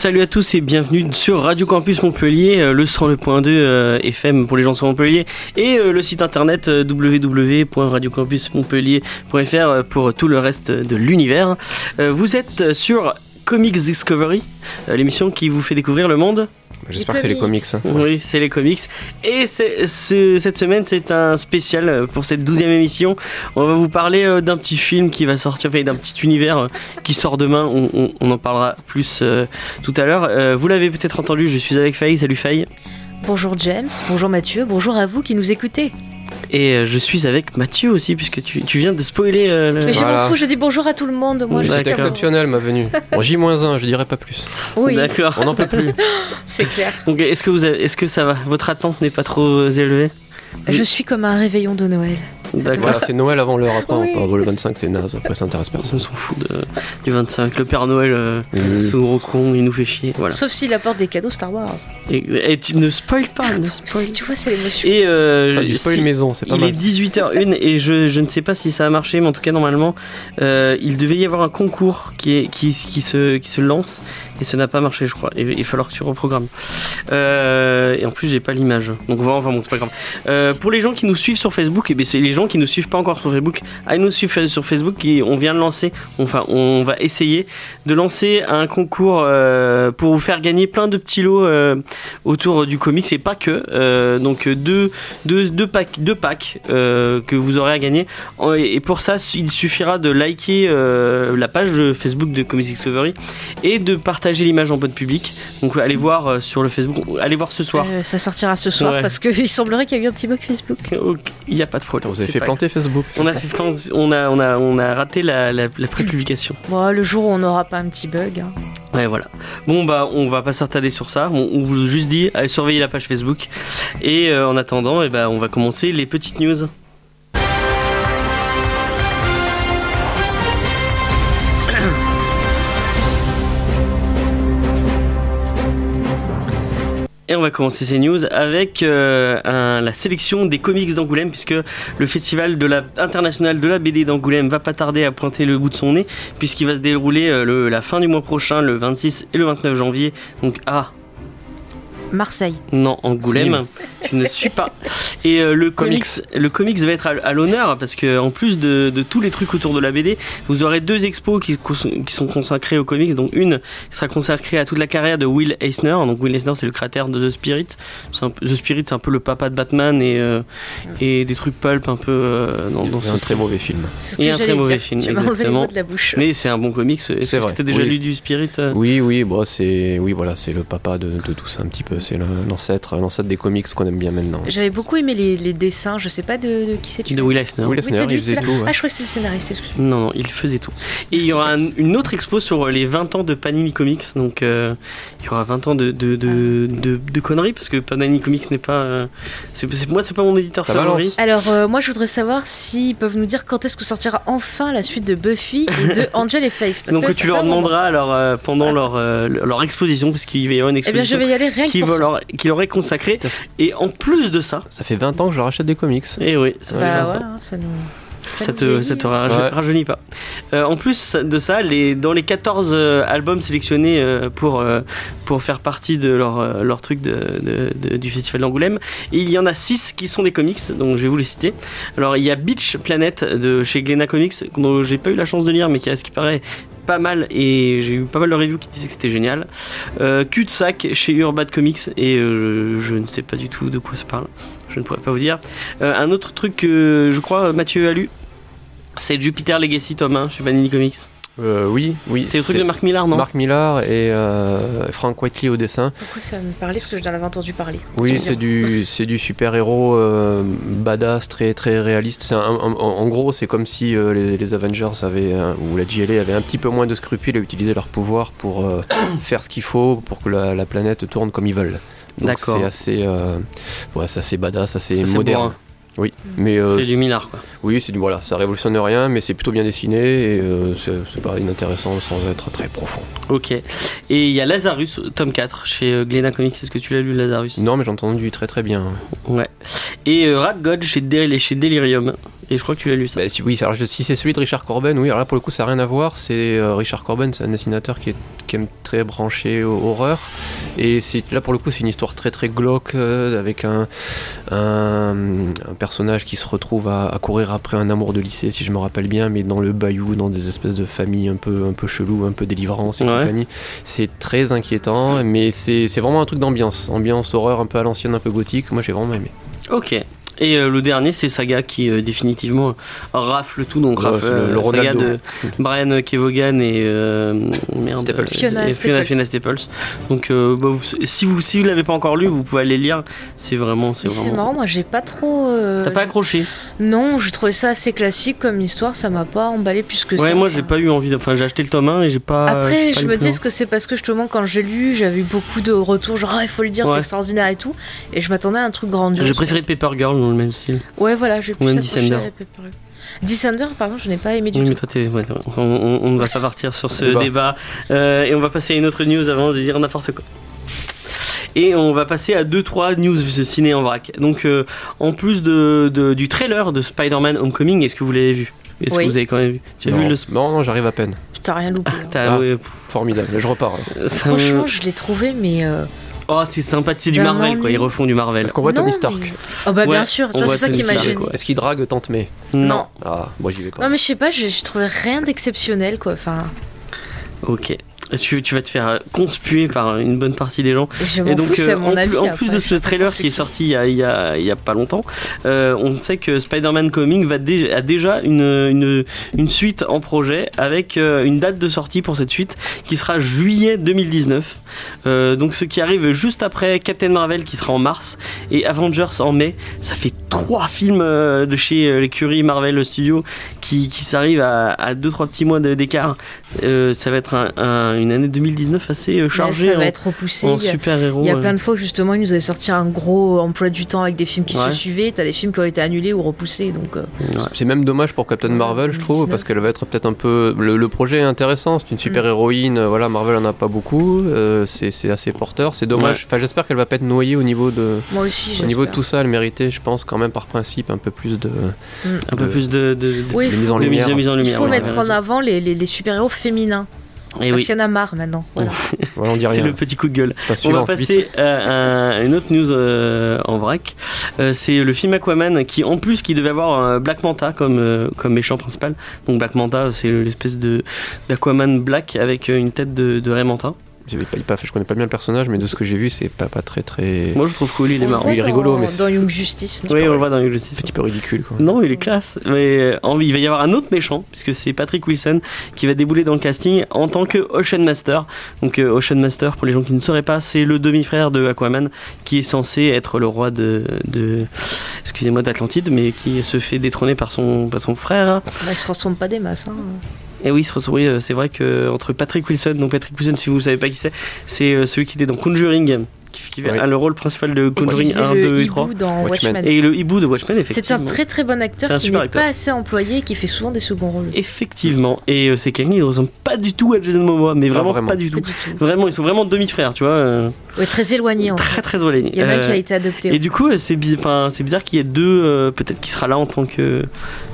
Salut à tous et bienvenue sur Radio Campus Montpellier, euh, le 102.2 euh, FM pour les gens sur Montpellier et euh, le site internet www.radiocampusmontpellier.fr pour tout le reste de l'univers. Vous êtes sur Comics Discovery, l'émission qui vous fait découvrir le monde. J'espère que c'est les comics. hein. Oui, c'est les comics. Et cette semaine, c'est un spécial pour cette douzième émission. On va vous parler euh, d'un petit film qui va sortir, enfin, d'un petit univers euh, qui sort demain. On, on- on en parlera plus euh, tout à l'heure. Euh, vous l'avez peut-être entendu, je suis avec Faye. Salut Faye. Bonjour James, bonjour Mathieu, bonjour à vous qui nous écoutez. Et euh, je suis avec Mathieu aussi, puisque tu, tu viens de spoiler euh, le- Mais je Voilà. m'en fous, je dis bonjour à tout le monde. Moi, Oui, je C'est exceptionnel ma venue. Bon, J-1, je dirais pas plus. Oui, D'accord. On n'en peut plus. c'est clair. Donc, est-ce que, vous avez- est-ce que ça va? Votre attente n'est pas trop euh, élevée? Je suis comme un réveillon de Noël. D'accord. Voilà, c'est Noël avant l'heure après. Oui. on bon, le 25 c'est naze, après ça intéresse On personne. s'en fout de- du 25. Le Père Noël, euh, ce gros con, il nous fait chier. Voilà. Sauf s'il apporte des cadeaux Star Wars. Et, et tu ne spoil pas. ne spoil Si tu vois, c'est l'émotion. Et euh, T'as du spoil si- maison, c'est pas il mal. est 18h01 et je, je ne sais pas si ça a marché, mais en tout cas normalement, euh, il devait y avoir un concours qui, est, qui, qui, se, qui se lance et ça n'a pas marché, je crois. Il va falloir que tu reprogrammes. Euh, et en plus, j'ai pas l'image. Donc voilà, enfin bon, c'est pas grave. Euh, pour les gens qui nous suivent sur Facebook, et ben c'est les gens qui nous suivent pas encore sur Facebook. Allez nous suivre sur Facebook. Et on vient de lancer, enfin, on va essayer de lancer un concours euh, pour vous faire gagner plein de petits lots euh, autour du comics et pas que. Euh, donc deux, deux, deux packs, deux packs euh, que vous aurez à gagner. Et pour ça, il suffira de liker euh, la page de Facebook de Comics Discovery et de partager l'image en bonne public. Donc allez voir euh, sur le Facebook, allez voir ce soir. Euh, ça sortira ce soir Ouais. parce qu'il semblerait qu'il y a eu un petit bug Facebook. Ok, Il n'y a pas de problème. Fait pas planter Facebook. On a, fait plan- on a, on a, on a raté la, la, la pré-publication. Bon, le jour où on n'aura pas un petit bug. hein. Ouais, voilà. Bon, bah, on va pas s'attarder sur ça. On, on vous juste dit, allez surveiller la page Facebook. Et euh, en attendant, eh ben, on va commencer les petites news. Et on va commencer ces news avec euh, la sélection des comics d'Angoulême, puisque le festival international de la BD d'Angoulême va pas tarder à pointer le bout de son nez, puisqu'il va se dérouler euh, la fin du mois prochain, le 26 et le 29 janvier. Donc, ah, Marseille. non, Angoulême, tu ne suis pas. Et euh, le comics, le comics va être à, à l'honneur parce que en plus de, de tous les trucs autour de la BD, vous aurez deux expos qui, sont consacrées aux comics. Donc une qui sera consacrée à toute la carrière de Will Eisner. Donc Will Eisner, c'est le créateur de The Spirit. Un The Spirit, c'est un peu le papa de Batman et euh, et des trucs pulp un peu euh, dans, dans C'est ce un très mauvais film. C'est ce Et que un très mauvais film, Tu m'as enlevé les exactement. mots de la bouche. Mais c'est un bon comics. C'est que vrai, t'as déjà oui. lu du Spirit euh? Oui, oui, bon, c'est oui, voilà, c'est le papa de, de tout ça un petit peu. C'est l'ancêtre, l'ancêtre des comics qu'on aime bien maintenant. J'avais beaucoup aimé les, les dessins, je sais pas de, de qui c'est De Will Eisner. Will Oui, Eisner, c'est il faisait c'est tout. ouais. Ah, je crois que c'était le scénariste, excuse-moi. Non, non, il faisait tout. Et il y aura un- une autre expo sur les 20 ans de Panini Comics. Donc euh, il y aura 20 ans de, de, de, de, de conneries parce que Panini Comics n'est pas. euh, c'est, c'est- moi, c'est pas mon éditeur Ça favori. balance. Alors, euh, moi, je voudrais savoir s'ils peuvent nous dire quand est-ce que sortira enfin la suite de Buffy et de Angel et Face. parce Donc que tu leur demanderas alors, euh, pendant leur, euh, leur exposition, parce qu'il va y avoir une Eh bien, je exposition vais y aller rien que pour. Leur, qui leur est consacrée. Putain, c'est- Et en plus de ça, Ça fait 20 ans que je leur achète des comics. et oui, ça fait Bah 20 ouais, ans. hein, ça nous. Ça nous te, ça te raje- Ouais. rajeunit pas. Euh, en plus de ça, les, dans les 14 euh, albums sélectionnés euh, pour, euh, pour faire partie de leur, euh, leur truc de, de- de- du Festival d'Angoulême, il y en a 6 qui sont des comics, donc je vais vous les citer. Alors il y a Beach Planet de chez Glena Comics, dont j'ai pas eu la chance de lire, mais qui a ce qui paraît pas mal et j'ai eu pas mal de reviews qui disaient que c'était génial. Euh, Cul de sac chez Urban Comics et euh, je, je ne sais pas du tout de quoi ça parle. Je ne pourrais pas vous dire. Euh, un autre truc que je crois Mathieu a lu, c'est Jupiter Legacy tome 1 chez Panini Comics. Euh, oui, oui. C'est le truc de Mark Millar, non Mark Millar et euh, Frank Whiteley au dessin. Pourquoi ça me parlait Parce que j'en avais entendu parler. Oui, c'est du, c'est du super-héros euh, badass, très, très réaliste. C'est en, en gros, c'est comme si euh, les, les Avengers avaient, ou la JLA avait un petit peu moins de scrupules à utiliser leur pouvoir pour euh, faire ce qu'il faut pour que la, la planète tourne comme ils veulent. Donc D'accord. C'est assez, euh, ouais, c'est assez badass, assez Ça, c'est moderne. Oui, mais euh, C'est du Millar, quoi. oui, c'est du voilà, ça révolutionne rien, mais c'est plutôt bien dessiné et euh, c'est pas inintéressant sans être très profond. Ok. Et il y a Lazarus, tome 4, chez euh, Glena Comics. Est-ce que tu l'as lu, Lazarus? Non, mais j'ai entendu très très bien. Ouais. Et euh, Rat God chez, Del- chez Delirium. Et je crois que tu l'as lu ça. Bah, si, oui, alors, si c'est celui de Richard Corben, oui, alors là pour le coup ça n'a rien à voir. C'est euh, Richard Corben, c'est un dessinateur qui est quand même très branché au- horreur. Et c'est là pour le coup c'est une histoire très très glauque euh, avec un, un, un personnage qui se retrouve à, à courir après un amour de lycée, si je me rappelle bien, mais dans le bayou, dans des espèces de familles un peu, un peu chelou, un peu délivrance et Ouais. compagnie. C'est très inquiétant, mais c'est c'est vraiment un truc d'ambiance. Ambiance horreur un peu à l'ancienne, un peu gothique. Moi j'ai vraiment aimé. Ok. Et euh, le dernier, c'est Saga qui euh, définitivement rafle tout. Donc, Ouais, rafle, le- le euh, Saga de Brian Kevogan et euh, merde, Staples. Fiona et Staples. Fiona Staples. Donc, euh, bah, vous- si vous si vous l'avez pas encore lu, vous pouvez aller lire. C'est vraiment, c'est vraiment. marrant, moi j'ai pas trop. euh, T'as pas accroché Non, j'ai trouvé ça assez classique comme histoire, ça m'a pas emballé plus que ça. Ouais, moi j'ai pas eu envie. de- Enfin, j'ai acheté le tome 1 et j'ai pas. Après, pas je me dis, loin. est-ce que c'est parce que justement, quand j'ai lu, j'avais eu beaucoup de retours, genre, ah, il faut le dire, Ouais. c'est extraordinaire et tout. Et je m'attendais à un truc grandiose. J'ai préféré Paper Girl dans le même style. Ouais, voilà, j'ai plus Pepper. Descender, pardon, je n'ai pas aimé du Oui, mais tout. toi, t'es- ouais, t'es- on, ne va pas partir sur ce Débat. débat. Euh, et on va passer à une autre news avant de dire n'importe quoi. Et on va passer à 2-3 news ciné en vrac. Donc, euh, en plus de, de- du trailer de Spider-Man Homecoming, est-ce que vous l'avez vu? Est-ce Oui. que vous avez quand même vu? Tu as non, vu le. non, non, j'arrive à peine. T'as rien loupé. hein. Ah. ouais, Formidable, je repars. me- Franchement, je l'ai trouvé, mais. euh, Oh, c'est sympa, c'est du Marvel quoi. Ils refont du Marvel. Est-ce qu'on voit non, Tony Stark mais- Oh, bah, Ouais, bien sûr, c'est ça qui m'a. Est-ce qu'il drague Tante May? Non. Ah, moi j'y vais pas. Non, mais je sais pas, j'ai j'ai trouvé rien d'exceptionnel, quoi. Enfin, Ok. Tu, tu vas te faire euh, conspuer par une bonne partie des gens. je Et donc, fous, euh, mon en, avis. plus, après, de ce trailer qui est sorti il y a, il y a- il y a pas longtemps, euh, on sait que Spider-Man Coming va dé- a déjà une, une, une suite en projet avec euh, une date de sortie pour cette suite qui sera juillet 2019. Euh, donc, ce qui arrive juste après Captain Marvel qui sera en mars et Avengers en mai. Ça fait trois films de chez l'écurie Marvel Studios qui, qui s'arrivent à 2-3 petits mois d'écart. Euh, ça va être un- un- une année 2019 assez euh, Ouais, chargée ça va en, être repoussé. en il y a- super-héros. Il y a euh. plein de fois où justement ils nous avaient sorti un gros emploi du temps avec des films qui Ouais. se suivaient. T'as des films qui ont été annulés ou repoussés. Donc, euh, Ouais. C'est même dommage pour Captain Marvel, je trouve, 2019. parce qu'elle va être peut-être un peu. Le, le projet est intéressant, c'est une super héroïne. euh, Voilà, Marvel en a pas beaucoup. euh, c'est c'est assez porteur. C'est dommage. Ouais. Enfin, j'espère qu'elle va pas être noyée au niveau de. moi aussi, Au niveau de tout ça, elle méritait, je pense, quand même par principe, un peu plus de, un peu plus de, de, de- Oui, de mise en lumière. de mise en Il faut ouais, mettre en avant les, les, les super-héros féminins. Et parce oui, qu'il y en a marre maintenant. Voilà. Voilà, on dit c'est le petit coup de gueule. Pas On va passer à, à une autre news euh, en vrac. Euh, c'est le film Aquaman qui, en plus, qui devait avoir euh, Black Manta comme, euh, comme méchant principal. Donc Black Manta, c'est l'espèce de d'Aquaman Black avec euh, une tête de, de Ray Manta. J'avais pas, pas- je connais pas bien le personnage, mais de ce que j'ai vu, c'est pas, pas très très. Moi, je trouve cool, il est On marrant. il est dans- rigolo, mais c'est- Dans Young Justice. non Oui, on le voit dans Young Justice. un petit peu ridicule. Quoi. Non, il est classe. Mais euh, en- il va y avoir un autre méchant, puisque c'est Patrick Wilson qui va débouler dans le casting en tant que Ocean Master. Donc, euh, Ocean Master, pour les gens qui ne sauraient pas, c'est le demi-frère de Aquaman qui est censé être le roi de. de excusez-moi, d'Atlantide, mais qui se fait détrôner par son, par son frère. Bah, ils se ressemblent pas des masses. hein. Et oui, se euh, c'est vrai que entre Patrick Wilson, donc Patrick Wilson, si vous ne savez pas qui c'est, c'est euh, celui qui était dans Conjuring, qui, qui Oui. a le rôle principal de Conjuring faisait 1, le 2 et hibou 3. dans Watchmen. Watchmen. Et le hibou de Watchmen, C'est effectivement. un très très bon C'est acteur qui n'est pas assez employé et qui fait souvent des seconds rôles. Effectivement. Et euh, c'est quelqu'un qui ne ressemble pas du tout à Jason Momoa, mais Pas vraiment, vraiment. pas du Pas tout. du tout. Vraiment, ils sont vraiment demi-frères, tu vois. euh, Ouais, très éloigné en fait. très très éloignés. Il y en a un qui Euh, a été adopté. Et du coup, euh, c'est c'est bizarre qu'il y ait deux, euh, peut-être qui sera là en tant que,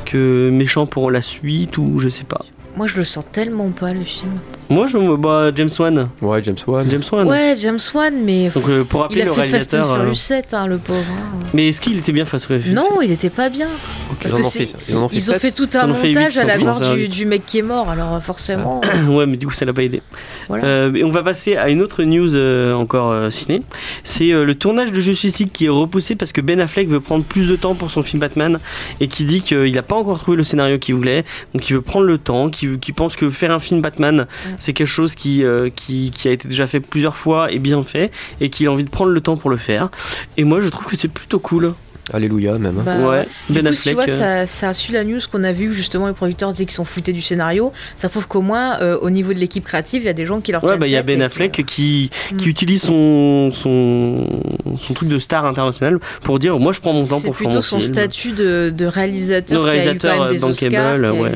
que méchant pour la suite, ou je sais pas. Moi, je le sens tellement pas le film. Moi, je me bah, James Wan. Ouais, James Wan. James Wan. Ouais, James Wan, mais Donc, euh, pour rappeler il a le fait Fast and réalisateur. euh, Furious 7, hein, le pauvre. hein. Mais est-ce qu'il était bien face au Non, il était pas bien. Ils parce en que fait, ils en ont fait Ils ont fait tout un montage à la mort du, mec qui est mort, alors forcément. ouais, mais du coup, ça l'a pas aidé. Voilà. Euh, et on va passer à une autre news euh, encore euh, ciné. C'est euh, le tournage de Justice League qui est repoussé parce que Ben Affleck veut prendre plus de temps pour son film Batman et qui dit qu'il n'a pas encore trouvé le scénario qu'il voulait, donc il veut prendre le temps, qui, qui pense que faire un film Batman c'est quelque chose qui, euh, qui a été déjà fait plusieurs fois et bien fait et qu'il a envie de prendre le temps pour le faire. Et moi je trouve que c'est plutôt cool. Alléluia, même. hein. Bah, ouais, Du Ben coup, si tu Affleck. vois, euh, ça, ça a su la news qu'on a vu justement les producteurs disaient qu'ils s'en foutaient du scénario. Ça prouve qu'au moins, euh, au niveau de l'équipe créative, il y a des gens qui leur Ouais, bah il y a Ben et Affleck que- qui, qui Mm. utilise son, son, son truc de star international pour dire moi je prends mon temps C'est pour faire plutôt mon son statut de, de réalisateur, De qui a eu réalisateur, euh, des qui a eu- ouais. donc,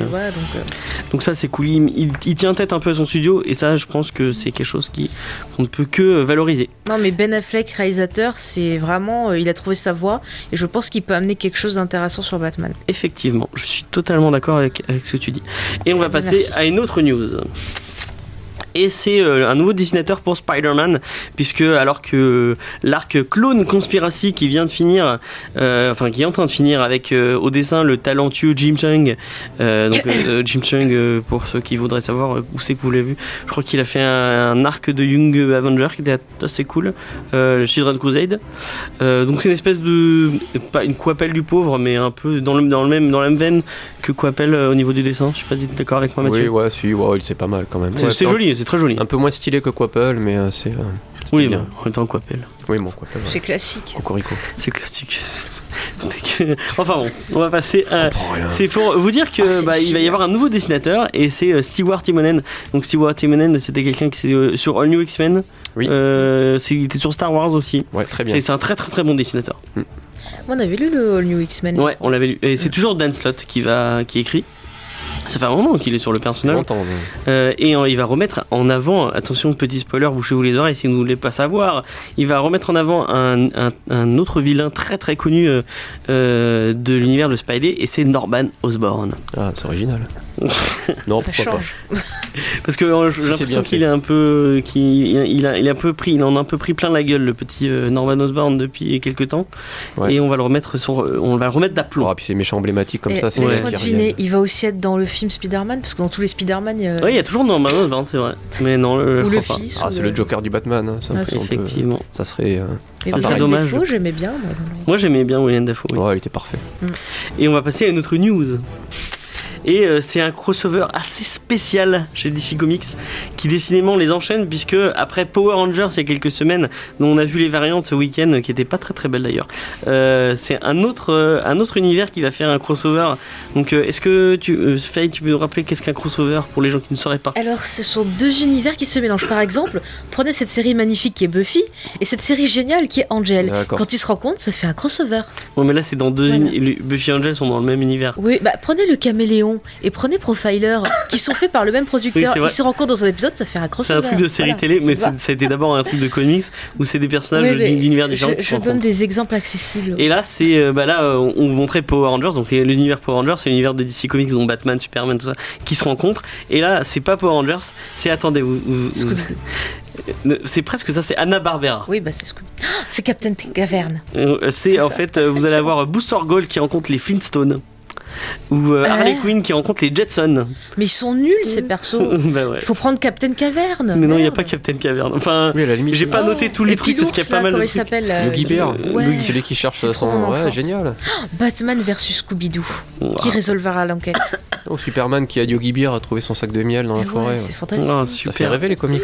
euh, Donc ça c'est cool, il, il- il tient tête un peu à son studio et ça je pense que c'est quelque chose qui qu'on ne peut que valoriser. Non, mais Ben Affleck, réalisateur, c'est vraiment. euh, il a trouvé sa voie. Et je pense qu'il peut amener quelque chose d'intéressant sur Batman. Effectivement, je suis totalement d'accord avec, avec ce que tu dis. Et on va passer Merci. à une autre news. Et c'est euh, un nouveau dessinateur pour Spider-Man, puisque alors que l'arc Clone Conspiracy qui vient de finir, euh, enfin qui est en train de finir avec euh, au dessin le talentueux Jim Chung, euh, donc Jim Chung pour ceux qui voudraient savoir où c'est que vous l'avez vu, je crois qu'il a fait un, un arc de Young Avenger qui était assez cool, le Children Crusade. Donc c'est une espèce de pas une Quapelle du pauvre, mais un peu dans le, dans le même dans la même veine que Quapelle euh, au niveau du dessin. Je sais pas si tu es d'accord avec moi, Oui, Mathieu. ouais, si, ouais, il c'est pas mal quand même. C'est Ouais, joli, c'est très joli. Un peu moins stylé que Quapple, mais euh, c'est. euh, Oui, bien. bah, en même temps Quapelle, Oui, bon, Quapple. ouais. C'est classique. Cocorico. c'est classique. Enfin bon, on va passer à. C'est pour vous dire que Ah, bah, il va y avoir un nouveau dessinateur et c'est euh, Stewart Timonen. Donc Stewart Timonen, c'était quelqu'un qui était euh, sur All New X-Men. Oui. Euh, il était sur Star Wars aussi. Ouais, très bien. C'est c'est un très très très bon dessinateur. Moi, on avait lu le All New X-Men. Ouais, on l'avait lu. Et c'est toujours Dan Slott qui va qui écrit. Ça fait un moment qu'il est sur le personnage. Euh, et il va remettre en avant, attention petit spoiler, bouchez-vous les oreilles si vous ne voulez pas savoir, il va remettre en avant un, un- un autre vilain très très connu euh, euh, de l'univers de Spidey et c'est Norman Osborn. Ah, c'est original. non, Ça pourquoi change. Parce que euh, j'ai l'impression qu'il est un peu, qu'il il a, il a un peu pris, il en a un peu pris plein la gueule le petit euh, Norman Osborn depuis quelques temps Ouais. et on va le remettre sur, euh, on va le remettre pas. d'aplomb. Ah, puis c'est méchant emblématique comme Et ça, c'est reviennent. il va aussi être dans le film Spider-Man, parce que dans tous les Spider-Man, il y a- Oui, il y a toujours Norman Osborn, c'est vrai, mais non, euh, je ou le crois pas. fils. Ah, ou c'est le Joker du Batman. hein, ça, Ah, on c'est peut- Effectivement. ça serait. euh, Et Ah, Willem dommage. J'aimais bien. moi. Moi j'aimais bien William Dafoe. oui. Ouais, il était parfait. Et on va passer à une autre news. Et euh, c'est un crossover assez spécial chez DC Comics qui décidément les enchaîne puisque après Power Rangers il y a quelques semaines dont on a vu les variantes ce week-end qui étaient pas très très belles d'ailleurs euh, c'est un autre euh, un autre univers qui va faire un crossover donc euh, est-ce que tu euh, Faye, tu peux nous rappeler qu'est-ce qu'un crossover pour les gens qui ne sauraient pas? Alors, ce sont deux univers qui se mélangent. Par exemple, prenez cette série magnifique qui est Buffy et cette série géniale qui est Angel. Quand ils se rencontrent, ça fait un crossover. bon mais là c'est dans deux Voilà. Buffy et Angel sont dans le même univers Oui, bah prenez le caméléon et prenez Profiler, qui sont faits par le même Oui, producteur. vrai. Ils se rencontrent dans un épisode, ça fait un c'est un truc de série Voilà, télé mais ça. a été d'abord un truc de comics où c'est des personnages Oui, d'univers différents Je, qui se je donne des exemples accessibles. Et là, c'est euh, bah là, euh, on vous montrait Power Rangers, donc l'univers Power Rangers, c'est l'univers de DC Comics, dont Batman, Superman, tout ça, qui se rencontrent. Et là, c'est pas Power Rangers, c'est attendez, vous, vous- vous- Scooby-Doo. euh, c'est presque ça, c'est Anna Barbera. Oui, bah c'est Scooby. Ah, c'est Captain Caverne. c'est en ça. fait, vous allez avoir Booster Gold qui rencontre les Flintstones. Ou euh, Harley Ah. Quinn qui rencontre les Jetsons. Mais ils sont nuls ces persos. bah ouais. Il faut prendre Captain Caverne. Mais non, il n'y a pas Captain Caverne. Enfin, Oui, à la limite. j'ai pas Oh. noté tous les Et trucs parce qu'il y a pas là, mal de il trucs. s'appelle là, Yogi euh, Bear. Celui qui cherche son. Ouais, génial. Batman versus Scooby-Doo, qui résolvera l'enquête. Oh, Superman qui a Yogi Bear a trouvé son sac de miel dans la ouais, forêt. c'est ouais. fantastique. Ah, Ça fait rêver les comics.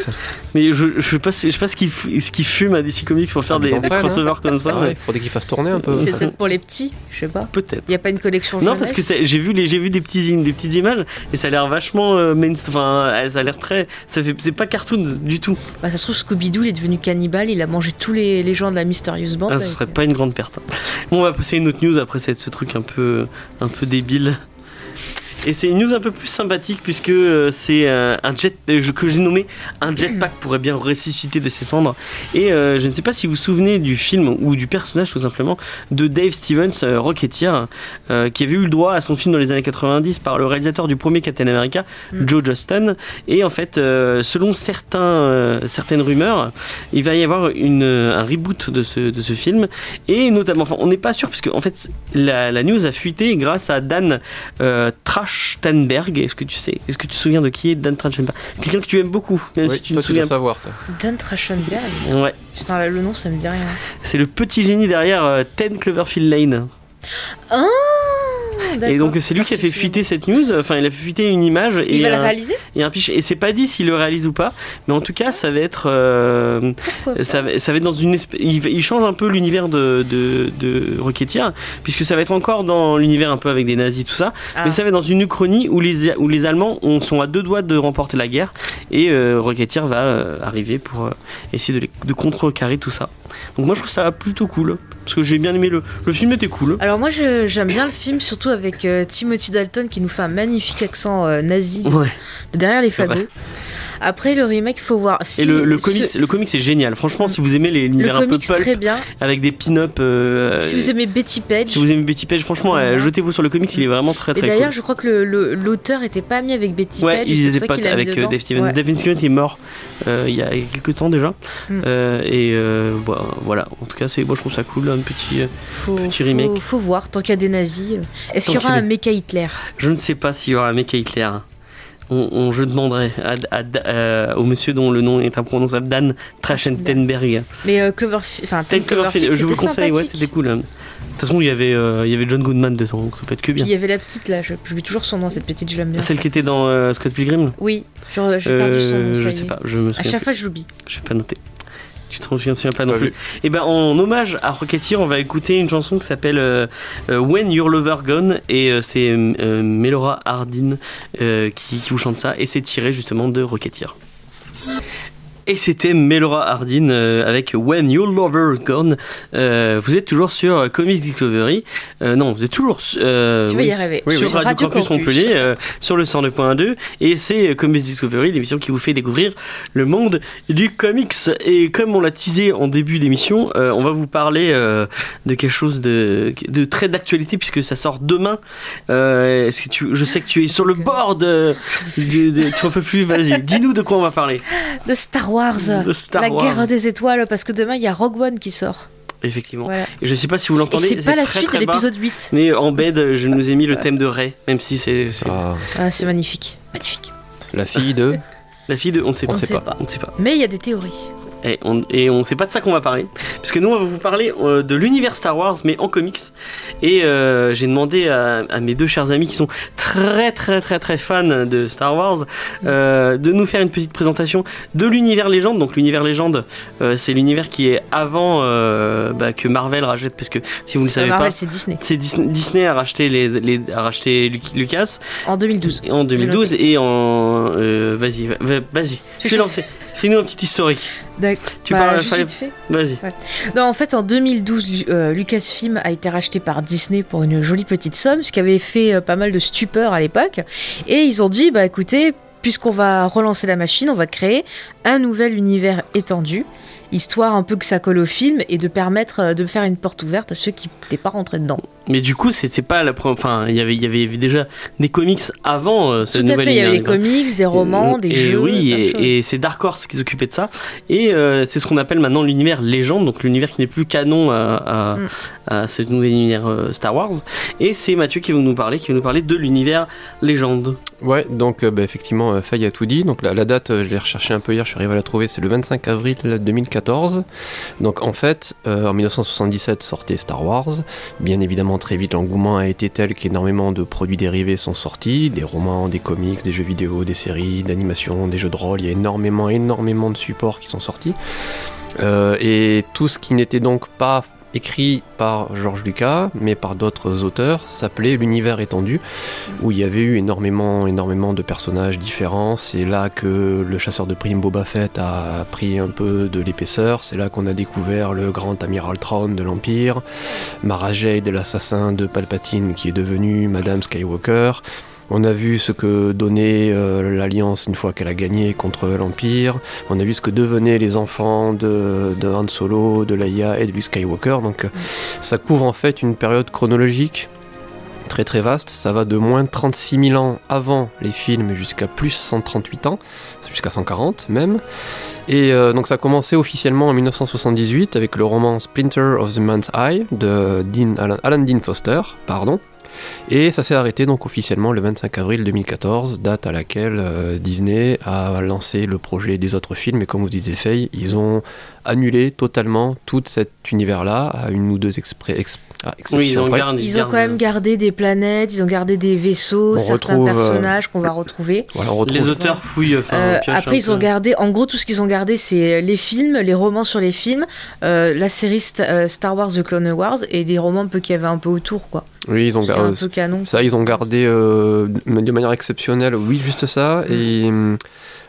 Mais je, je sais pas, ce qu'ils qu'ils fument à DC Comics pour faire Ah, des, hein. crossovers comme ça. Ah il faudrait qu'il fasse tourner un peu. C'est peut-être pour les petits, je sais pas. Peut-être. Il n'y a pas une collection Non, jeunesse parce que c'est- j'ai vu les j'ai vu des petits des petites images et ça a l'air vachement euh, enfin euh, ça a l'air très ça fait c'est pas cartoon du tout. Bah, ça se trouve, Scooby-Doo, il est devenu cannibale, il a mangé tous les, les gens de la Mysterious Band. Ah, ce serait pas une grande perte. hein. Bon, on va passer à une autre news après ce truc un peu un peu débile. Et c'est une news un peu plus sympathique puisque euh, c'est euh, un jet euh, que j'ai nommé un jetpack pourrait bien ressusciter de ses cendres. Et je ne sais pas si vous vous souvenez du film ou du personnage tout simplement de Dave Stevens, Rocketeer, qui avait eu le droit à son film dans les années 90 par le réalisateur du premier Captain America, Mm. Joe Johnston. Et en fait, selon certains, certaines rumeurs, il va y avoir une, un reboot de ce, de ce film. Et notamment, enfin, on n'est pas sûr, puisque en fait, la, la news a fuité grâce à Dan euh, Trachtenberg. Est-ce que tu sais Est-ce que tu te souviens de qui est Dan Trachtenberg? Quelqu'un que tu aimes beaucoup, même Ouais, si tu ne souviens savoir. toi. Dan Trachtenberg? Ouais, Putain, là, le nom, ça me dit rien. c'est le petit génie derrière euh, 10 Cloverfield Lane. Ah Et donc c'est lui qui a fait fuiter cette news, enfin il a fait fuiter une image Il et, va un, réaliser et un pitch. Et c'est pas dit s'il le réalise ou pas, mais en tout cas ça va être... euh, ça, va- ça va être dans une espèce. Il, change un peu l'univers de, de, de Rocketeer, puisque ça va être encore dans l'univers un peu avec des nazis, tout ça. Ah. Mais ça va être dans une Uchronie où les, où les Allemands ont- sont à deux doigts de remporter la guerre, et euh, Rocketeer va euh, arriver pour euh, essayer de, les- de contrecarrer tout ça. Donc moi je trouve ça plutôt cool, parce que j'ai bien aimé le. Le film était cool. Alors moi j'aime bien le film surtout avec euh, Timothy Dalton qui nous fait un magnifique accent euh, nazi de, Ouais. de derrière les vrai. Après, le remake, faut voir. Si, Et le, le ce- comics, le comics est génial. Franchement, si vous aimez les le l'univers un peu pulp très bien. avec des pin-up, euh, si vous aimez Betty Page. si vous aimez Betty Page, franchement, euh, jetez-vous sur le comics. Il est vraiment très et très d'ailleurs, cool. je crois que l'auteur était pas ami avec Betty Ouais, Page. ils étaient mis avec euh, dedans. Dave Stevens. Ouais. Dave Stevens est mort euh, il y a quelques temps déjà. Mm. Euh, et bah, voilà, en tout cas, c'est, moi je trouve ça cool, un petit. euh, Faut, Petit faut- remake. Faut, voir, tant qu'il y a des nazis. Est-ce qu'il y aura un mecha Hitler? Je ne sais pas s'il y aura un mec à Hitler. On, on- je demanderai à, à- euh, au monsieur dont le nom est imprononçable, Dan Trachtenberg. Mais euh, Cloverfield. Enfin, Cloverfield, je vous le conseille, ouais, c'était cool. hein. De toute façon, il y avait, euh, il y avait John Goodman dedans, donc ça peut être que Puis bien. il y avait la petite là, je j'oublie toujours son nom, cette petite, je l'aime bien. Celle qui était dans euh, Scott Pilgrim? Oui, genre, j'ai perdu son nom. Je sais pas, je me À souviens. chaque plus. fois, j'oublie. Je vais pas noter. Tu te souviens pas non Pas plus. vu. Et ben en hommage à Rocketeer, on va écouter une chanson qui s'appelle euh, euh, When Your Lover Gone et euh, c'est euh, Melora Hardin qui, qui vous chante ça et c'est tiré justement de Rocketeer. Et c'était Melora Hardin euh, avec When Your Lover Gone. Euh, vous êtes toujours sur Comics Discovery. Euh, non, vous êtes toujours euh, Tu vas oui, y arriver. Oui, sur oui. Radio, Campus, Montpellier, euh, sur le 102.2. Et c'est Comics Discovery, l'émission qui vous fait découvrir le monde du comics. Et comme on l'a teasé en début d'émission, euh, on va vous parler euh, de quelque chose de, de très d'actualité puisque ça sort demain. Euh, est-ce que tu, je sais que tu es sur le bord de, de, de- tu en peux plus. Vas-y, dis-nous de quoi on va parler. De Star Wars. De Star la Wars. guerre des étoiles, parce que demain, il y a Rogue One qui sort. Effectivement. Voilà. Et je sais pas si vous l'entendez. c'est pas la très, suite très de l'épisode 8. Mais en bed, je nous ai mis le thème de Ray, même si c'est c'est Ah, Ah, c'est magnifique. Magnifique. la fille de. la fille de. On ne sait On pas. sait sait pas. pas. On ne sait pas. Mais il y a des théories. Et on, et on sait pas de ça qu'on va parler. Puisque nous, on va vous parler euh, de l'univers Star Wars, mais en comics. Et euh, j'ai demandé à, à mes deux chers amis qui sont très, très, très, très fans de Star Wars euh, de nous faire une petite présentation de l'univers légende. Donc, l'univers légende, c'est l'univers qui est avant bah, que Marvel rachète. Parce que si vous ne C'est savez Marvel, pas, c'est Disney. c'est Disney, Disney a racheté, les, les- a racheté Luc- Lucas En 2012. en 2012 et en. vas-y, va- va- vas-y, Je fais sais. Fais-nous un petit historique. D'accord. Tu Bah, parles- fallait- fait. Vas-y. Non, en fait, en 2012, Lu- euh, Lucasfilm a été racheté par Disney pour une jolie petite somme, ce qui avait fait euh, pas mal de stupeur à l'époque. Et ils ont dit, bah écoutez, puisqu'on va relancer la machine, on va créer un nouvel univers étendu, histoire un peu que ça colle au film et de permettre euh, de faire une porte ouverte à ceux qui n'étaient pas rentrés dedans. Mais du coup, c'est c'est pas la première. Enfin, il y avait- il y avait déjà des comics avant euh, ce Tout à nouvel fait, il y avait des comics, des romans, des et jeux. Oui, et, et c'est Dark Horse qui s'occupait de ça. Et euh, c'est ce qu'on appelle maintenant l'univers légende, donc l'univers qui n'est plus canon à, à, Mm. à ce nouvel univers euh, Star Wars. Et c'est Mathieu qui va nous parler, qui va nous parler de l'univers légende. Ouais, donc euh, bah, effectivement, euh, Faye a tout dit. Donc la, la date, euh, je l'ai recherché un peu hier, je suis arrivé à la trouver, c'est le 25 avril 2014. Donc en fait, euh, en 1977 sortait Star Wars. Bien évidemment, très vite, l'engouement a été tel qu'énormément de produits dérivés sont sortis, des romans, des comics, des jeux vidéo, des séries, d'animation, des jeux de rôle. Il y a énormément, énormément de supports qui sont sortis. Euh, et tout ce qui n'était donc pas écrit par George Lucas, mais par d'autres auteurs, s'appelait l'univers étendu, où il y avait eu énormément, énormément de personnages différents. C'est là que le chasseur de primes Boba Fett a pris un peu de l'épaisseur. C'est là qu'on a découvert le grand amiral Thrawn de l'Empire, Mara Jade, l'assassin de Palpatine, qui est devenu Madame Skywalker. On a vu ce que donnait euh, l'Alliance une fois qu'elle a gagné contre l'Empire. On a vu ce que devenaient les enfants de, Han Solo, de Leia et de Luke Skywalker. Donc euh, ça couvre en fait une période chronologique très très vaste. Ça va de moins 36 000 ans avant les films jusqu'à plus 138 ans, jusqu'à 140 même. Et euh, donc ça a commencé officiellement en 1978 avec le roman Splinter of the Man's Eye de Dean, Alan, Alan Dean Foster, pardon. Et ça s'est arrêté donc officiellement le 25 avril 2014, date à laquelle euh, Disney a lancé le projet des autres films. Et comme vous disiez, Faye, ils ont annulé totalement tout cet univers-là à une ou deux expré- ex- ah, Oui, ils ont près. gardé. Ils ont quand même gardé des planètes, ils ont gardé des vaisseaux, On certains retrouve, euh, personnages qu'on va retrouver. Voilà, on retrouve Les auteurs fouillent. Euh, après, ils ont gardé, en gros, tout ce qu'ils ont gardé, c'est les films, les romans sur les films, euh, la série Sta- euh, Star Wars The Clone Wars et des romans un peu qu'il y avait un peu autour, quoi. Oui, ils ont gardé. canon. Ça, ils ont gardé euh, de manière exceptionnelle, oui, juste ça. Et hum,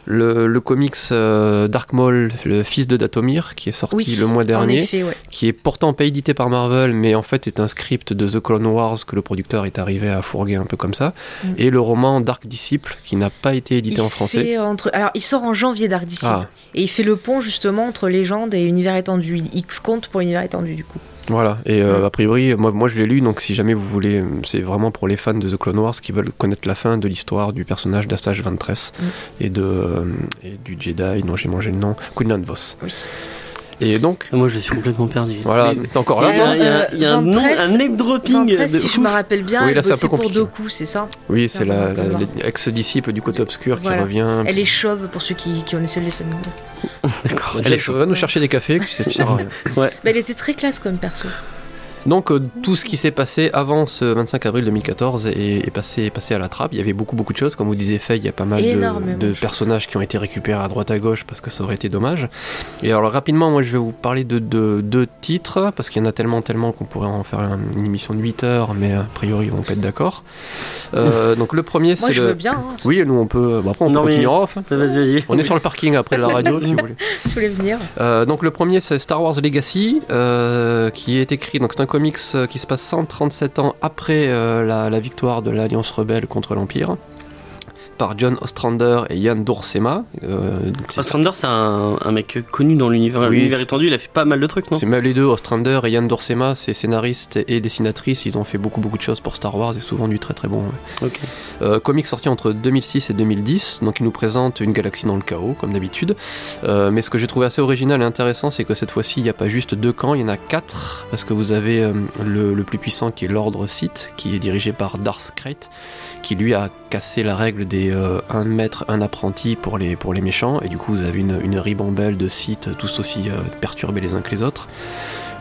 le, le comics euh, Dark Maul, le fils de Datomir, qui est sorti Oui, le mois dernier, effet, ouais. qui est pourtant pas édité par Marvel, mais en fait est un script de The Clone Wars que le producteur est arrivé à fourguer un peu comme ça, Mm. et le roman Dark Disciple, qui n'a pas été édité Il en français. entre... Alors, il sort en janvier Dark Disciple. Ah, Et il fait le pont justement entre légende et univers étendu. Il compte pour univers étendu du coup. Voilà. Et euh, a priori, moi, moi je l'ai lu, donc si jamais vous voulez, c'est vraiment pour les fans de The Clone Wars qui veulent connaître la fin de l'histoire du personnage d'Assage Ventress Mm. et, de, euh, et du Jedi, dont j'ai mangé le nom, Quinlan Vos. Oui. Et donc, Moi, je suis complètement perdu. voilà, Mais- t'es encore Il y là, il y a- il y a un, name dropping de si je me rappelle bien, Oui, là, c'est un peu pour. Doku, c'est ça? Oui, c'est la, Clairement, la- Clone l'ex-disciple du côté obscur qui Voilà. revient. Elle est chauve pour ceux qui, qui connaissaient le dessin animé. D'accord. Elle Elle est est va nous chercher des cafés, tu sais, tu sais. Mais elle était très classe comme perso. Donc euh, tout ce qui s'est passé avant ce 25 avril 2014 est, est passé, est passé à la trappe. Il y avait beaucoup beaucoup de choses, comme vous disiez Faye, il y a pas mal de, personnages qui ont été récupérés à droite à gauche parce que ça aurait été dommage. Et alors rapidement, moi je vais vous parler de deux de, titres, parce qu'il y en a tellement tellement qu'on pourrait en faire un- une émission de 8 heures, mais a priori on peut être d'accord. Euh, donc le premier Moi c'est je le... veux bien, hein, Oui, nous on peut... bah, après on Non, peut mais- continuer en off. hein. Vas-y, vas-y. On est sur le parking après la radio si vous voulez. si vous voulez venir. Euh, donc le premier c'est Star Wars Legacy euh, qui est écrit donc c'est un comics euh, qui se passe 137 ans après euh, la, la victoire de l'Alliance rebelle contre l'Empire par John Ostrander et Ian Dorsema. Euh, Ostrander, c'est un, un mec connu dans l'univers Oui, étendu. Il a fait pas mal de trucs, non? C'est même les deux, Ostrander et Ian Dorsema, c'est scénaristes et dessinatrices. Ils ont fait beaucoup beaucoup de choses pour Star Wars et souvent du très très bon. ouais. Euh, comics sorti entre 2006 et 2010, donc il nous présente une galaxie dans le chaos, comme d'habitude. Euh, mais ce que j'ai trouvé assez original et intéressant, c'est que cette fois-ci, il n'y a pas juste deux camps, il y en a quatre, parce que vous avez le, le plus puissant qui est l'Ordre Sith, qui est dirigé par Darth Krayt, qui lui a cassé la règle des euh, un maître, un apprenti pour les, pour les méchants, et du coup vous avez une, ribambelle de Sith, tous aussi euh, perturbés les uns que les autres.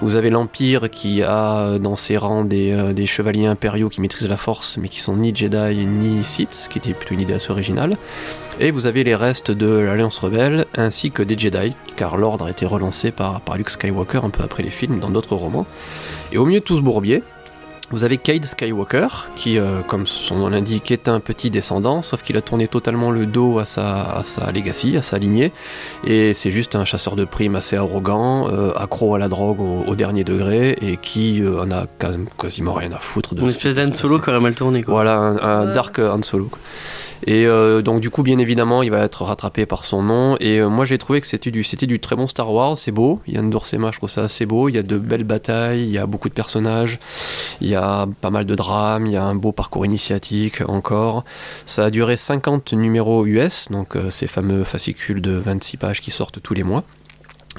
Vous avez l'Empire qui a euh, dans ses rangs des, euh, des chevaliers impériaux qui maîtrisent la force mais qui sont ni Jedi ni Sith, ce qui était plutôt une idée assez originale. Et vous avez les restes de l'Alliance Rebelle ainsi que des Jedi, car l'ordre a été relancé par, par Luke Skywalker un peu après les films dans d'autres romans. Et au milieu de tout bourbier, vous avez Cade Skywalker, qui, euh, comme son nom l'indique, est un petit descendant, sauf qu'il a tourné totalement le dos à sa, à sa legacy, à sa lignée, et c'est juste un chasseur de primes assez arrogant, euh, accro à la drogue au, au dernier degré, et qui euh, en a quas- quasiment rien à foutre de Une espèce d'Han. Solo qui aurait mal tourné, quoi. Voilà, un, un Ouais. Dark Han Solo. quoi. Et euh, donc du coup, bien évidemment, il va être rattrapé par son nom. Et euh, moi, j'ai trouvé que c'était du, très bon Star Wars. C'est beau. Yann Dorsema, je trouve ça assez beau. Il y a de belles batailles, il y a beaucoup de personnages, il y a pas mal de drames, il y a un beau parcours initiatique encore. Ça a duré 50 numéros US, donc euh, ces fameux fascicules de 26 pages qui sortent tous les mois.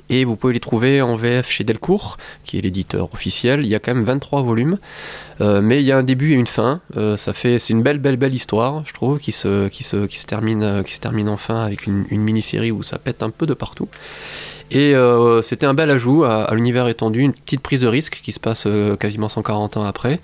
Et vous pouvez les trouver en VF chez Delcourt, qui est l'éditeur officiel. Il y a quand même 23 volumes. Euh, mais il y a un début et une fin. Euh, c'est une belle, belle, belle histoire, je trouve, qui se, euh, termine enfin avec une, mini-série où ça pète un peu de partout. Et c'était un bel ajout à, l'univers étendu, une petite prise de risque qui se passe quasiment 140 ans après.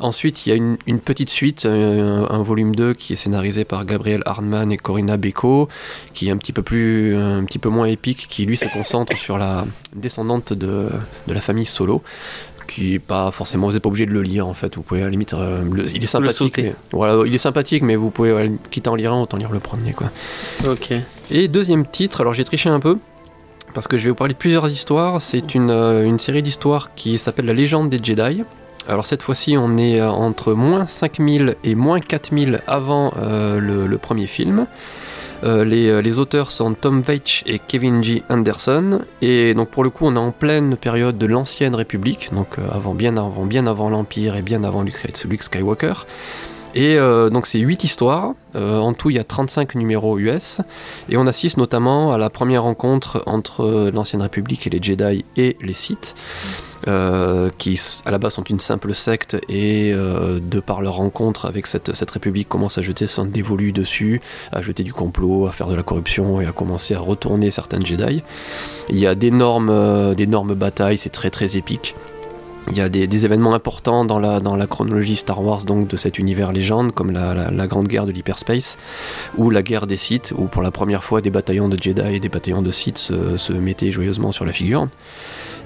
Ensuite, il y a une, une petite suite, euh, un, volume 2 qui est scénarisé par Gabriel Hardman et Corinna Beko, qui est un petit peu plus, un petit peu moins épique, qui lui se concentre sur la descendante de, de la famille Solo qui est pas forcément vous n'êtes pas obligé de le lire en fait vous pouvez à la limite euh, le- il est sympathique mais- voilà il est sympathique mais vous pouvez quitte à en lire un autant lire le premier quoi Ok. et deuxième titre, alors j'ai triché un peu, parce que je vais vous parler de plusieurs histoires. C'est une, euh, une série d'histoires qui s'appelle La légende des Jedi. Alors cette fois-ci, on est euh, entre moins 5000 et moins 4000 avant euh, le, premier film. Euh, les, auteurs sont Tom Veitch et Kevin G. Anderson. Et donc pour le coup, on est en pleine période de l'ancienne République, donc avant, bien avant, bien avant l'Empire et bien avant Luke, Luke Skywalker. Et donc c'est 8 histoires, en tout il y a 35 numéros US, et on assiste notamment à la première rencontre entre l'ancienne République et les Jedi et les Sith, euh, qui à la base sont une simple secte, et euh, de par leur rencontre avec cette, cette République commencent à jeter son dévolu dessus, à jeter du complot, à faire de la corruption et à commencer à retourner certains Jedi. Il y a d'énormes euh, d'énormes batailles, c'est très très épique. Il y a des, événements importants dans la, dans la chronologie Star Wars donc de cet univers légende, comme la, grande guerre de l'hyperspace, ou la guerre des Sith, où pour la première fois des bataillons de Jedi et des bataillons de Sith se mettaient joyeusement sur la figure.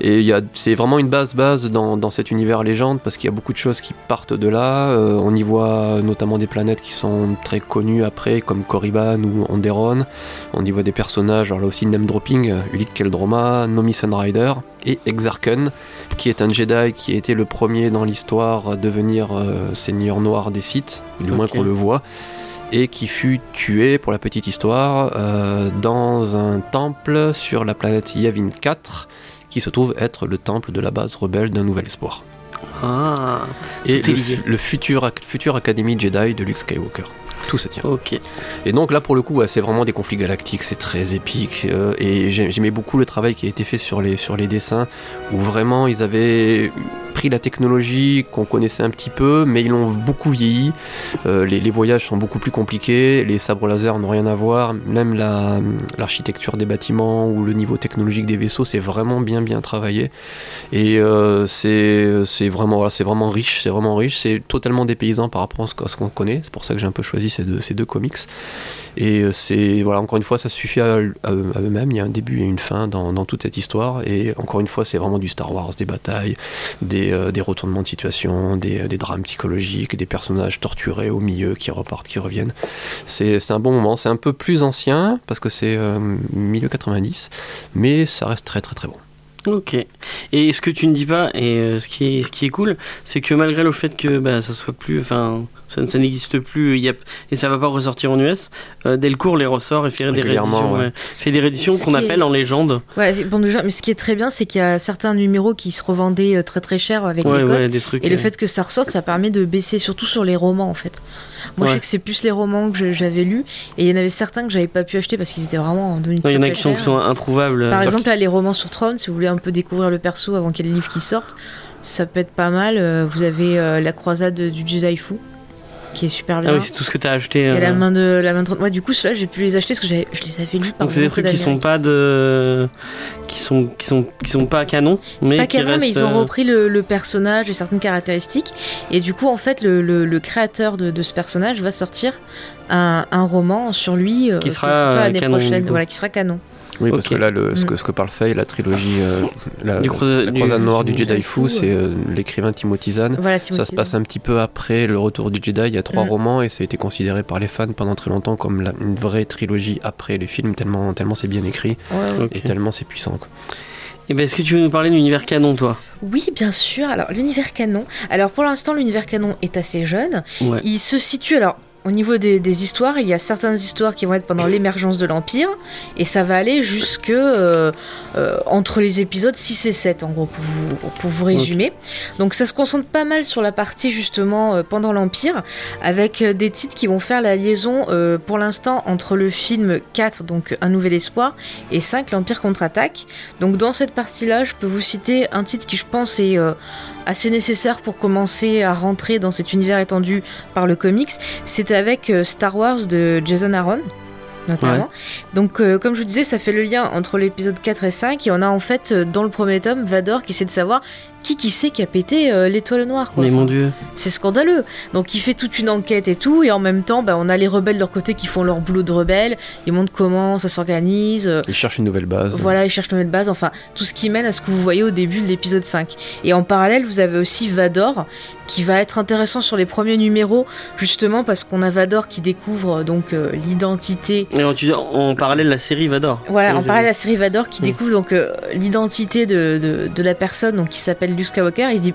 Et c'est vraiment une base base dans, dans cet univers légende parce qu'il y a beaucoup de choses qui partent de là. Euh, on y voit notamment des planètes qui sont très connues après, comme Korriban ou Onderon. On y voit des personnages, alors là aussi name dropping, Ulik Keldroma, Nomi Sunrider et Exarchen, qui est un Jedi qui a été le premier dans l'histoire à devenir euh, seigneur noir des Sith, du moins qu'on le voit et qui fut tué, pour la petite histoire, euh, dans un temple sur la planète Yavin 4, qui se trouve être le temple de la base rebelle d'un nouvel espoir. Ah, Et le, futur, future Académie Jedi de Luke Skywalker. Tout se tient. ok. Et donc là, pour le coup, ouais, c'est vraiment des conflits galactiques, c'est très épique. euh, et j'ai- j'aimais beaucoup le travail qui a été fait sur les, sur les dessins, où vraiment ils avaient pris la technologie qu'on connaissait un petit peu, mais ils l'ont beaucoup vieilli. Euh, les, voyages sont beaucoup plus compliqués, les sabres laser n'ont rien à voir, même la- l'architecture des bâtiments ou le niveau technologique des vaisseaux, c'est vraiment bien bien travaillé. Et euh, c'est vraiment, voilà, vraiment riche, c'est vraiment riche, c'est totalement dépaysant par rapport à ce qu'on connaît. C'est pour ça que j'ai un peu choisi ces deux, ces deux comics. Et euh, c'est voilà, encore une fois, ça suffit à, à à eux-mêmes. Il y a un début et une fin dans, toute cette histoire. Et encore une fois, c'est vraiment du Star Wars, des batailles, des, euh, des retournements de situation, des, des drames psychologiques, des personnages torturés au milieu qui repartent, qui reviennent. C'est un bon moment. C'est un peu plus ancien parce que c'est euh, milieu 90, mais ça reste très très très bon. Ok. Et ce que tu ne dis pas, et euh, ce, qui est, ce qui est cool, c'est que malgré le fait que bah, ça soit plus. Enfin, ça, ça n'existe plus il y a, et ça va pas ressortir en US, euh, Delcourt les ressort et fait des rééditions, ouais. fait des rééditions qu'on est- appelle en légende. Ouais, c'est bon déjà, mais ce qui est très bien, c'est qu'il y a certains numéros qui se revendaient euh, très très cher avec Ouais, les codes. ouais, des trucs. Et le euh, fait que ça ressorte, ça permet de baisser, surtout sur les romans en fait. Moi, je sais que c'est plus les romans que j'avais lus, et il y en avait certains que j'avais pas pu acheter parce qu'ils étaient vraiment devenus Il y en a qui sont, qui chers. sont introuvables. Par euh, exemple, là, les romans sur Throne, si vous voulez un peu découvrir le perso avant qu'il y ait le livre qui sorte, ça peut être pas mal. Vous avez euh, la croisade du Jedi fou, qui est super bien. Ah oui, c'est tout ce que tu as acheté. Il y a euh, la main de la main de... Moi, du coup, ceux-là, j'ai pu les acheter parce que je les avais lus par Donc c'est des trucs qui sont pas de. qui sont, qui sont, qui sont pas canon. C'est mais pas canon, mais ils ont euh, repris le, le personnage et certaines caractéristiques. Et du coup, en fait, le, le- le créateur de, de ce personnage va sortir un, un roman sur lui euh, Qui sera, sortir euh, l'année prochaine. Voilà, qui sera canon. Oui, parce que là, le, ce, Mm. que, ce que parle Faye, la trilogie, euh, la, Du croisa- la du- croisade noire du du Jedi fou, c'est euh, l'écrivain Timothy Zahn. Voilà, Ça se passe un petit peu après le retour du Jedi. Il y a trois Mm. romans et ça a été considéré par les fans pendant très longtemps comme la- une vraie trilogie après les films, tellement, tellement c'est bien écrit Ouais, et tellement c'est puissant. quoi. Et ben, est-ce que tu veux nous parler de l'univers canon, toi? Oui, bien sûr. Alors, l'univers canon. Alors, pour l'instant, l'univers canon est assez jeune. Ouais. Il se situe alors. Au niveau des, des histoires, il y a certaines histoires qui vont être pendant l'émergence de l'Empire, et ça va aller jusque euh, euh, entre les épisodes 6 et 7, en gros, pour vous, pour vous résumer. Donc ça se concentre pas mal sur la partie justement euh, pendant l'Empire, avec des titres qui vont faire la liaison pour l'instant entre le film 4, donc Un Nouvel Espoir, et 5, L'Empire contre-attaque. Donc dans cette partie-là, je peux vous citer un titre qui je pense est... assez nécessaire pour commencer à rentrer dans cet univers étendu par le comics, c'est avec euh, Star Wars de Jason Aaron. Notamment. Donc, euh, comme je vous disais, ça fait le lien entre l'épisode 4 et 5. Et on a en fait, euh, dans le premier tome, Vador qui essaie de savoir qui qui c'est qui a pété euh, l'étoile noire. Quoi. Mais Enfin, mon dieu. c'est scandaleux. Donc il fait toute une enquête et tout, et en même temps, bah, on a les rebelles de leur côté qui font leur boulot de rebelles. Ils montrent comment ça s'organise. euh, Il cherche une nouvelle base. voilà, ils cherchent une nouvelle base, enfin, tout ce qui mène à ce que vous voyez au début de l'épisode 5. Et en parallèle, vous avez aussi Vador, qui va être intéressant sur les premiers numéros, justement parce qu'on a Vador qui découvre euh, donc euh, l'identité. Et en, en parallèle, la série Vador. Voilà, en parallèle, la série Vador qui Mm. découvre donc euh, l'identité de, de, de la personne donc, qui s'appelle Luke Skywalker. Il se dit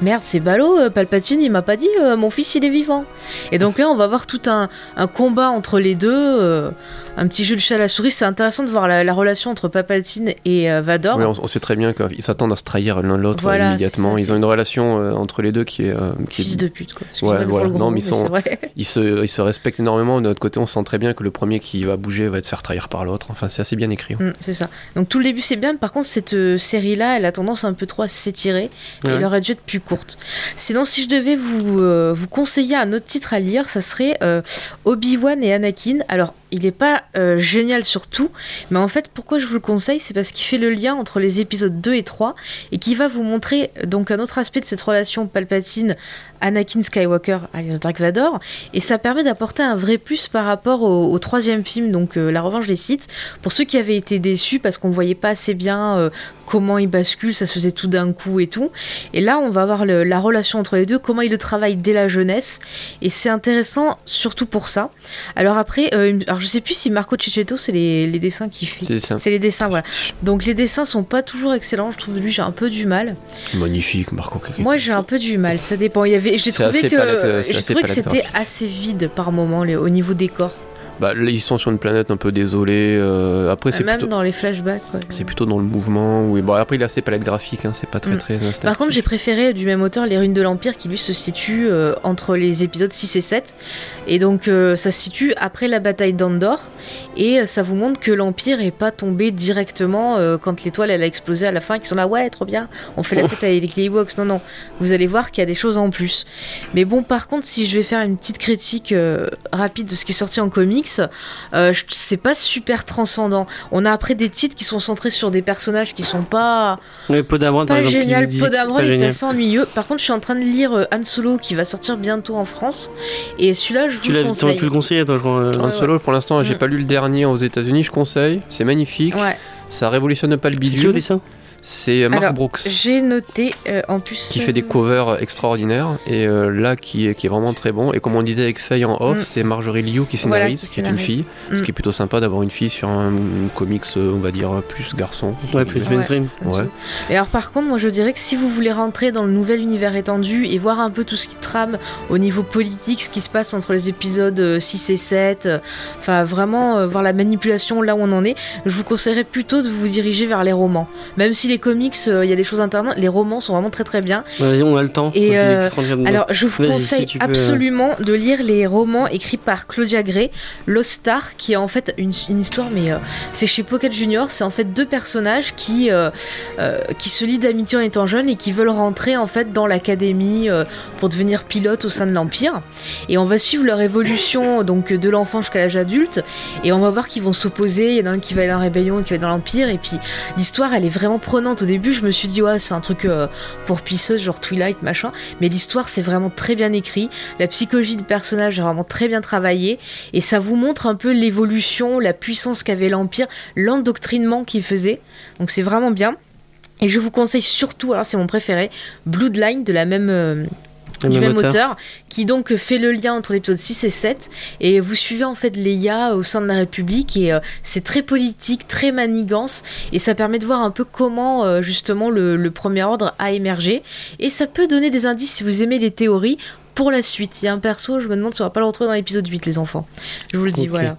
Merde, c'est ballot, euh, Palpatine, il m'a pas dit, euh, mon fils il est vivant. Et donc là, on va voir tout un, un combat entre les deux, euh, un petit jeu de chat à la souris. C'est intéressant de voir la, la relation entre Palpatine et euh, Vador. Oui, on, on sait très bien qu'ils s'attendent à se trahir l'un l'autre Voilà, immédiatement. ça, Ils ont une relation euh, entre les deux qui est. euh, qui est- Fils de pute, quoi. Ouais, voilà. Non, gros mais mot, ils sont- se, ils se respectent énormément. De notre côté, on sent très bien que le premier qui va bouger va se faire trahir par l'autre. Enfin, c'est assez bien écrit. Mm, c'est ça. Donc tout le début c'est bien, par contre cette euh, série-là, elle a tendance un peu trop à s'étirer et elle aurait dû être plus courte. Sinon, si je devais vous, euh, vous conseiller un autre titre à lire, ça serait euh, Obi-Wan et Anakin. Alors, il n'est pas euh, génial sur tout, mais en fait, pourquoi je vous le conseille, c'est parce qu'il fait le lien entre les épisodes 2 et 3 et qui va vous montrer donc un autre aspect de cette relation Palpatine Anakin Skywalker alias Dark et ça permet d'apporter un vrai plus par rapport au, troisième film donc euh, La Revanche des Sith. Pour ceux qui avaient été déçus parce qu'on voyait pas assez bien euh, comment il bascule, ça se faisait tout d'un coup et tout. Et là, on va voir le- la relation entre les deux, comment il le travaille dès la jeunesse. Et c'est intéressant surtout pour ça. Alors après, euh, alors je sais plus si Marco Cecchetto, c'est les, les dessins qu'il fait. C'est les dessins, voilà. Donc les dessins sont pas toujours excellents. Je trouve lui, j'ai un peu du mal. Magnifique, Marco. Moi, j'ai un peu du mal. Ça dépend. Il y avait, j'ai trouvé que, palette, euh, trouvé que palette c'était assez vide par moment les- au niveau décor. Bah, là, ils sont sur une planète un peu désolée. euh, après, c'est Même plutôt, dans les flashbacks. c'est plutôt dans le mouvement. Oui. Bon, après, il a assez palette graphique. Hein, c'est pas très Mm. très. Par contre, j'ai préféré du même auteur Les Ruines de l'Empire qui lui se situe euh, entre les épisodes 6 et 7. Et donc, euh, ça se situe après la bataille d'Andorre. Et ça vous montre que l'Empire est pas tombé directement quand l'étoile elle a explosé à la fin. Qui sont là, ouais, trop bien, on fait la fête avec les Ewoks. Non, non, vous allez voir qu'il y a des choses en plus. Mais bon, par contre, si je vais faire une petite critique rapide de ce qui est sorti en comics, euh, c'est pas super transcendant. On a après des titres qui sont centrés sur des personnages qui sont pas Ouais, Podamron, par pas exemple. qui génial, Podamron pas est assez ennuyeux. Par contre, je suis en train de lire euh, Han Solo qui va sortir bientôt en France. Et celui-là, je vous Tu le conseille. pu le conseiller, toi, je crois. euh. Ouais, Han Solo, pour l'instant, j'ai Mm. pas lu le dernier aux États-Unis. Je conseille. C'est magnifique. Ouais. Ça révolutionne pas le Tu lis au bidule. dessin C'est Mark Alors, Brooks. J'ai noté euh, en plus. qui fait des euh, covers extraordinaires et euh, là qui est, qui est vraiment très bon et comme on disait avec Faye en off Mm. c'est Marjorie Liu qui Voilà, scénarise qui qui est une fille ce Mm. qui est plutôt sympa d'avoir une fille sur un, un comics on va dire plus garçon Ouais, plus mainstream. Ouais. Et alors par contre, moi je dirais que si vous voulez rentrer dans le nouvel univers étendu et voir un peu tout ce qui trame au niveau politique, ce qui se passe entre les épisodes euh, 6 et 7, euh, enfin vraiment euh, voir la manipulation là où on en est, je vous conseillerais plutôt de vous diriger vers les romans. Même si les comics, euh, il y a des choses intéressantes, les romans sont vraiment très très bien. Ouais, Vas-y, on a le temps. Et, euh, plus 30 minutes. Alors, je vous conseille si tu peux, euh. absolument de lire les romans écrits par Claudia Gray, Lost Star, qui est en fait une, une histoire, mais c'est chez Pocket Junior. C'est en fait deux personnages qui, qui se lient d'amitié en étant jeunes et qui veulent rentrer en fait dans l'académie pour devenir pilote au sein de l'Empire. Et on va suivre leur évolution donc de l'enfant jusqu'à l'âge adulte. Et on va voir qu'ils vont s'opposer. Il y en a un qui va aller en rébellion, qui va dans l'Empire. Et puis l'histoire, elle est vraiment Au début, je me suis dit, ouais, c'est un truc euh, pour pisseuse, genre Twilight, machin. Mais l'histoire, c'est vraiment très bien écrit. La psychologie des personnages est vraiment très bien travaillée. Et ça vous montre un peu l'évolution, la puissance qu'avait l'Empire, l'endoctrinement qu'il faisait. Donc c'est vraiment bien. Et je vous conseille surtout, alors c'est mon préféré, Bloodline de la même. euh, du même même auteur. auteur, qui donc fait le lien entre l'épisode 6 et 7 et vous suivez en fait Leia au sein de la République et euh, c'est très politique, très manigance et ça permet de voir un peu comment euh, justement le, le premier ordre a émergé et ça peut donner des indices si vous aimez les théories pour la suite. Il y a un perso, je me demande si on va pas le retrouver dans l'épisode 8 les enfants. Je vous le dis, voilà.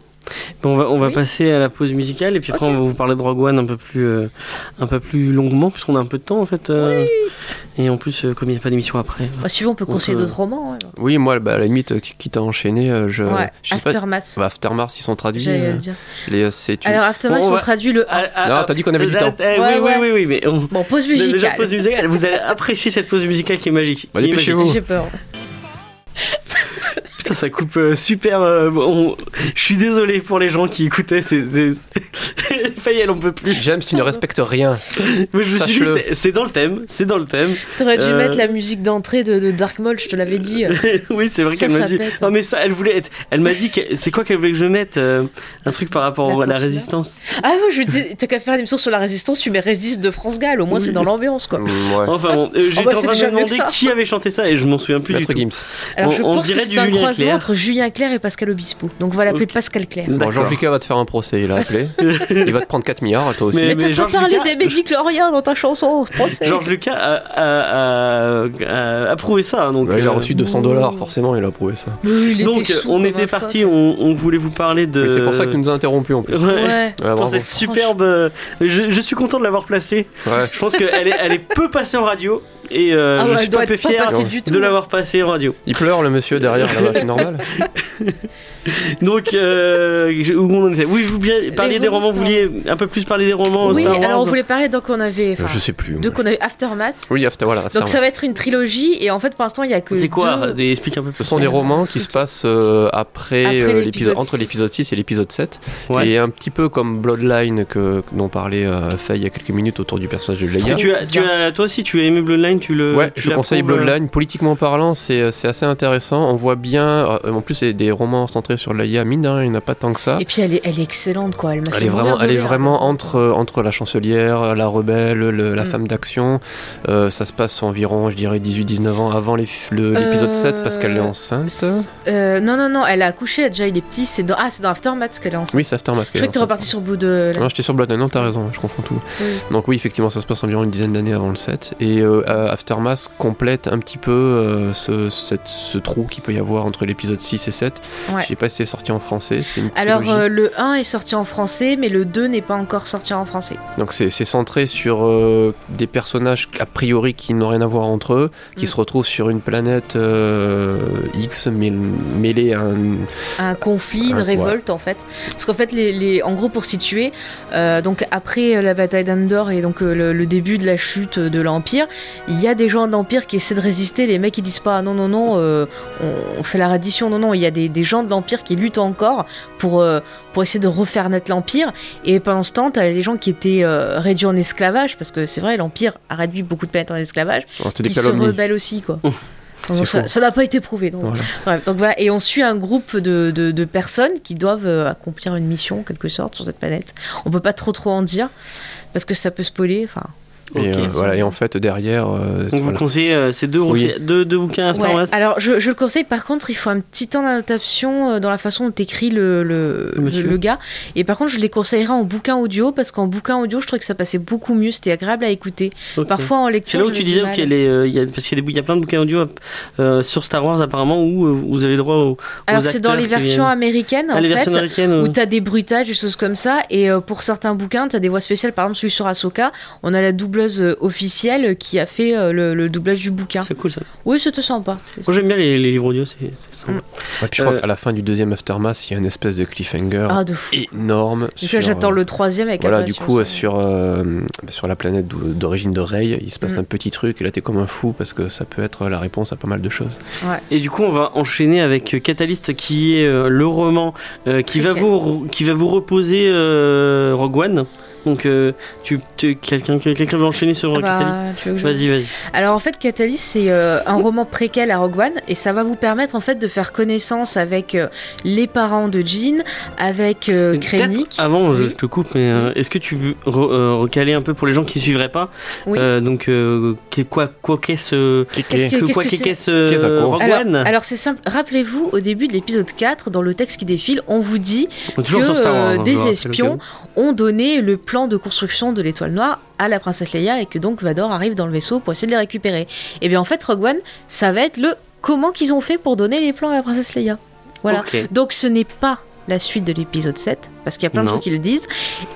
Bon, on va, on va Oui. passer à la pause musicale et puis après on va vous parler de Rogue One un peu plus, euh, un peu plus longuement puisqu'on a un peu de temps en fait. euh, Et en plus, euh, comme il n'y a pas d'émission après. Bah, si vous, on peut conseiller euh, d'autres romans. alors. oui moi bah, à la limite euh, quitte à enchaîner euh, je, ouais, je sais pas Aftermath. bah, Aftermath ils sont traduits euh, les, euh, c'est une- Alors Aftermath, Bon, ils ont va- traduit le 1. Ah, ah, non t'as dit qu'on avait du temps oui, Ouais, oui, ouais. oui, oui, mais on- Bon, pause déjà musicale. pause musicale. Vous allez apprécier cette pause musicale qui est magique. Bah, dépêchez-vous. magique. J'ai peur. Putain, ça coupe euh, super. euh, on- Je suis désolé pour les gens qui écoutaient. C'est, c'est... c'est- Faye, on peut plus. James tu ne respectes rien Mais je me suis c'est, dans le thème. C'est dans le thème. T'aurais dû Euh, mettre la musique d'entrée de, de Dark Maul, je te l'avais dit. oui, c'est vrai qu'elle m'a dit. pète. Non, mais ça, elle voulait être. Elle m'a dit que. C'est quoi qu'elle voulait que je mette euh, Un truc par rapport La à la résistance? Ah ouais, je disais, t'as qu'à faire une émission sur la résistance, tu mets Résiste de France Gall, au moins Oui. c'est dans l'ambiance quoi. Mm, ouais. Enfin bon, euh, j'étais bah, en train de me demander qui avait chanté ça et je m'en souviens plus Maître du tout. Gims Alors On- je on pense que dirait c'est du Julien entre Julien Clerc et Pascal Obispo. Donc voilà, appelez Ok. Pascal Clerc. bon. Jean-Lucas va te faire un procès il a appelé il va te prendre 4 milliards toi aussi Mais- Mais t'as pas Georges parlé Lucas- des médicloriens dans ta chanson procès. Georges Lucas a, a- a- a approuvé ça. hein, Donc, il a euh, reçu 200 dollars forcément il a approuvé ça Mais il donc on était parti, on, on voulait vous parler de. Mais c'est pour ça que tu nous as interrompu en plus Ouais. Ouais. Ouais, Pour bravo. cette superbe. euh, Je, je suis content de l'avoir placée. Ouais. Je pense qu'elle est, elle est peu passée en radio et euh, Ah je suis pas peu fier de l'avoir passée en radio. Il pleure le monsieur derrière là-bas, c'est normal. Donc, euh, je- où on en était Oui, vous parler des romans vous Star vouliez un peu plus parler des romans Oui, Star Wars alors on voulait parler donc on avait. Je sais plus. Deux qu'on avait Aftermath. Oui, after, voilà. Donc ça va être une trilogie et en fait pour l'instant il y a que. C'est quoi deux- Explique un peu Ce plus. sont des romans qui se passent euh, après, Après euh, l'épisode entre 6. l'épisode 6 et l'épisode 7. Ouais. Et un petit peu comme Bloodline que, dont parlait euh, Faye il y a quelques minutes autour du personnage de Leia. tu as, tu as, toi aussi, tu as aimé Bloodline Bloodline, tu le. Ouais, tu je conseille euh, Bloodline. Politiquement parlant, c'est c'est assez intéressant. On voit bien. euh, En plus, c'est des romans centrés sur l'AIA. Mine de rien, il n'y en a pas tant que ça. Et puis elle est, elle est excellente quoi. Elle m'a Elle fait est vraiment, elle est vraiment entre, euh, entre la chancelière, la rebelle, le- la Mm. femme d'action. Euh, ça se passe environ, je dirais, 18-19 ans avant les- le- l'épisode Euh, 7 parce qu'elle est enceinte. Euh, non, non, non, elle a accouché, déjà il est petit. C'est dans... Ah, c'est dans Aftermath qu'elle est enceinte. Oui, c'est Aftermath. Je est que enceinte. reparti sur Blue de. Non, j'étais sur Bloodline, non, t'as raison, je confonds tout. Oui. Donc oui, effectivement, ça se passe environ une dizaine d'années avant le 7. Et euh, euh, Aftermath complète un petit peu euh, ce, cette- ce trou qu'il peut y avoir entre l'épisode 6 et 7. Ouais. Je sais pas si c'est sorti en français, une Alors euh, le 1 est sorti en français, mais le 2 n'est pas encore sorti en français. Donc c'est centré sur euh, des personnages a priori qui n'ont rien à voir entre eux, qui Mm. se retrouvent sur une planète euh, X mêl- mêlée à un... un conflit, une Ouais. révolte en fait. Parce qu'en fait, les, les- en gros, pour situer, euh, donc après euh, la bataille d'Andor et donc euh, le, le début de la chute de l'Empire, il y a des gens de l'Empire qui essaient de résister. Les mecs ils disent pas non non non, euh, on, on fait la reddition. Non non, il y a des, des gens de l'Empire qui luttent encore pour euh, pour essayer de refaire naître l'Empire. Et pendant ce temps, t'as les gens qui étaient euh, réduits en esclavage parce que c'est vrai, l'Empire a réduit beaucoup de planètes en esclavage Oh, qui se rebellent aussi quoi. Ouf. Donc, C'est ça n'a pas été prouvé. Donc, Voilà. Bref, donc voilà, et on suit un groupe de, de- de personnes qui doivent accomplir une mission en quelque sorte sur cette planète. On peut pas trop trop en dire parce que ça peut spoiler. Enfin, Et, euh, voilà, et en fait, derrière... euh, Donc vous voilà. conseillez euh, ces deux, Oui. deux, deux bouquins After ouais. Alors je, je le conseille. Par contre, il faut un petit temps d'adaptation euh, dans la façon dont écrit le le, Le gars. Et par contre, je les conseillerais en bouquin audio parce qu'en bouquin audio, je trouvais que ça passait beaucoup mieux. C'était agréable à écouter. Parfois en C'est lecture, là où tu disais du ok, mal. les, euh, y a, parce qu'il y, a des- il y a plein de bouquins audio euh, sur Star Wars apparemment où euh, vous avez le droit aux, aux Alors c'est dans acteurs les versions viennent. américaines Ah, en les fait. versions américaines euh, où t'as des bruitages, des choses comme ça. Et euh, pour certains bouquins, t'as des voix spéciales. Par exemple, celui sur Ahsoka, on a la doubleuse euh, officielle qui a fait euh, le, le doublage du bouquin. c'est cool ça. Oui, c'était sympa. Moi j'aime bien les, les livres audio, c'est sympa. Ouais, puis je crois Euh, qu'à la fin du deuxième Aftermath, il y a une espèce de cliffhanger Ah, de fou. énorme. J'attends le troisième avec Voilà, du coup, euh, sur, euh, sur la planète d'o- d'origine de Rey, il se passe Mm. un petit truc, et là, t'es comme un fou, parce que ça peut être la réponse à pas mal de choses. Et du coup, on va enchaîner avec Catalyst, qui est euh, le roman euh, qui, va vous, qui va vous reposer euh, Rogue One. Donc, euh, tu, tu- quelqu'un quelqu'un veut enchaîner sur Ah euh, bah, Catalyst je- Vas-y, vas-y. Alors en fait, Catalyst, c'est euh, un roman préquel à Rogue One et ça va vous permettre en fait de faire connaissance avec euh, les parents de Jean, avec euh, Krennic. Avant, je, Oui. je te coupe, mais euh, est-ce que tu veux re- euh, recaler un peu pour les gens qui suivraient pas Oui. Euh, Donc, euh, qu'est- quoi quoi qu'est-ce Qu'est-ce que que- quoi qu'est-ce que qu'est-ce Qu'est-ce euh, que- Rogue alors, One alors c'est simple, rappelez-vous au début de l'épisode 4, dans le texte qui défile, on vous dit On que euh, hein, des espions ont donné le plan de construction de l'étoile noire à la princesse Leia et que donc Vador arrive dans le vaisseau pour essayer de les récupérer. Et bien en fait, Rogue One, ça va être le comment qu'ils ont fait pour donner les plans à la princesse Leia. Voilà. Donc ce n'est pas la suite de l'épisode 7, parce qu'il y a plein de trucs qui le disent.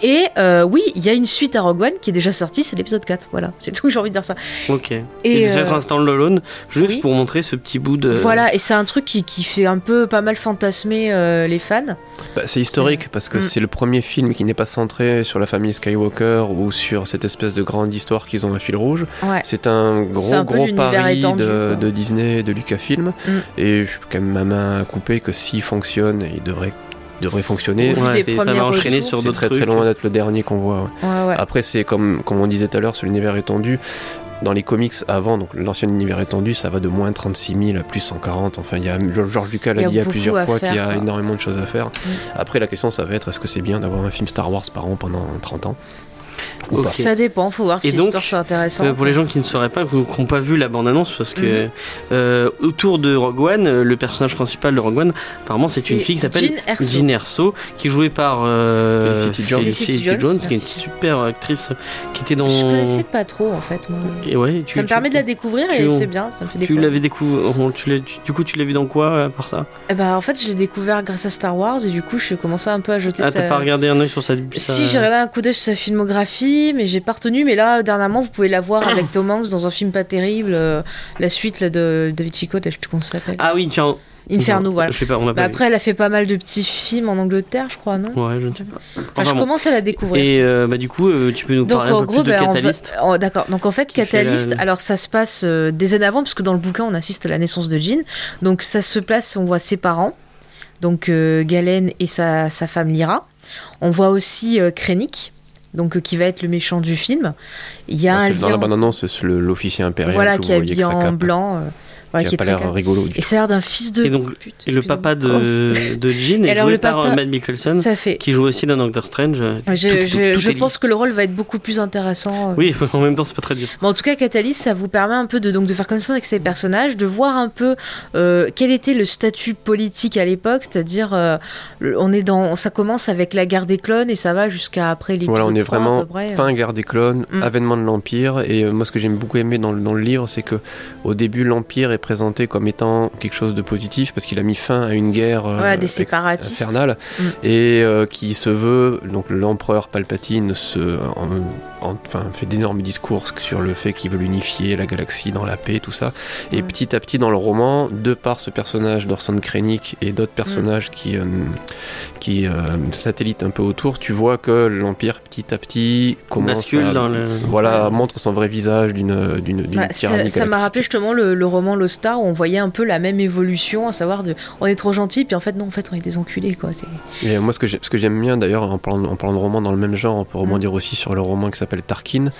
Et euh, oui, il y a une suite à Rogue One qui est déjà sortie, c'est l'épisode 4. Voilà, c'est tout, j'ai envie de dire ça. Ok. Et, Et, euh, un stand-alone, juste oui. pour montrer ce petit bout de. Voilà, et c'est un truc qui, qui fait un peu pas mal fantasmer euh, les fans. Bah, c'est historique, parce que Mm. c'est le premier film qui n'est pas centré sur la famille Skywalker ou sur cette espèce de grande histoire qu'ils ont à fil rouge. Ouais. C'est un gros, un gros pari étendu, de, quoi. de Disney, de Lucasfilm. Mm. Et je suis quand même ma main à couper que s'il fonctionne, il devrait, devrait fonctionner. Ouais, ça va enchaîner retours. sur d'autres très très loin d'être le dernier qu'on voit. ouais. Ouais, ouais. Après, c'est comme, comme on disait tout à l'heure sur l'univers étendu. Dans les comics avant, donc l'ancien univers étendu, ça va de moins 36 000 à plus 140. Enfin, il y a, George Lucas Il y l'a a dit à plusieurs à fois qu'il y a quoi. énormément de choses à faire. Mm. Après, la question, ça va être est-ce que c'est bien d'avoir un film Star Wars par an pendant 30 ans? Ou Ok. pas Ça dépend, faut voir Et si l'histoire c'est intéressant. Euh, pour les gens qui ne sauraient pas, qui n'ont pas vu la bande-annonce, parce que Mhm. euh, autour de Rogue One, euh, le personnage principal de Rogue One, apparemment c'est une fille qui s'appelle Jean Erso. Qui est jouée par euh, Felicity Jones. Felicity Felicity Jones, Jones, qui est une super actrice qui était dans. Je connaissais pas trop en fait. Moi. Et ouais, tu, ça me tu- permet de la découvrir tu- et c'est bien, ça me fait Tu l'avais découvert. Tu l'as- tu- du coup, tu l'as vu dans quoi à part ça? Eh ben, en fait, je l'ai découvert grâce à Star Wars et du coup, je commençais un peu à jeter Ah, sa... t'as pas regardé un œil sur sa- Si, j'ai regardé un coup d'œil sur sa filmographie, mais j'ai pas retenu. Mais là, dernièrement, vous pouvez la voir avec Tom Hanks dans un film pas terrible, euh, la suite là, de David Chicotte, là, je sais plus comment ça s'appelle. Ah oui, tiens. Inferno, voilà. Je sais pas, on a Bah, pas après, elle a fait pas mal de petits films en Angleterre, je crois, non? Ouais, je ne sais pas. Enfin, Enfin, je bon. commence à la découvrir. Et euh, bah, du coup, euh, tu peux nous Donc parler un peu gros, plus de va- Catalyst? oh, d'accord. Donc en fait, Catalyst, la- alors ça se passe euh, des années avant, parce que dans le bouquin, on assiste à la naissance de Jean. Donc ça se place, on voit ses parents, donc Galen et sa, sa femme Lyra. On voit aussi Krennic donc euh, qui va être le méchant du film. Il y a Bah, un c'est- dans lien la bande-annonce, c'est l'officier impérial. voilà, qui est habillé en blanc. euh, voilà, qui qui a pas l'air calme. rigolo. du Et ça a l'air d'un fils de Et donc, pute, Et le papa de, de Jean est Alors, joué le par papa- euh, Matt Mickelson, Ça fait. qui joue aussi dans Doctor Strange. euh, Je, tout- tout- je- tout je est lié. pense que le rôle va être beaucoup plus intéressant. euh. Oui, en même temps, c'est pas très dur. Mais en tout cas, Catalyst, ça vous permet un peu de, donc, de faire connaissance avec ces personnages, de voir un peu euh, quel était le statut politique à l'époque, c'est-à-dire euh, on est dans, ça commence avec la guerre des clones et ça va jusqu'à après l'épisode Voilà, on est 3, à vraiment fin guerre des clones, Mm. avènement de l'Empire. Et euh, moi, ce que j'aime beaucoup aimer dans, le- dans le livre, c'est que au début, l'Empire est présenté comme étant quelque chose de positif parce qu'il a mis fin à une guerre euh, des séparatistes. infernale Mm. et euh, qui se veut. Donc, l'empereur Palpatine se, en- en- enfin, fait d'énormes discours sur le fait qu'il veut unifier la galaxie dans la paix, tout ça. Et Mm. petit à petit, dans le roman, de par ce personnage d'Orson Krennic et d'autres personnages qui, euh, qui euh, satellitent un peu autour, tu vois que l'Empire, petit à petit, commence Bascule à. dans le. Voilà, montre son vrai visage d'une d'une Ouais, tyrannie ça m'a rappelé justement le, le roman Lost Star où on voyait un peu la même évolution, à savoir de on est trop gentil, puis en fait non, en fait on est des enculés quoi. Et moi, ce que j'aime bien d'ailleurs, en parlant, en parlant de roman dans le même genre, on peut Mm. rebondir aussi sur le roman qui s'appelle Tarkin,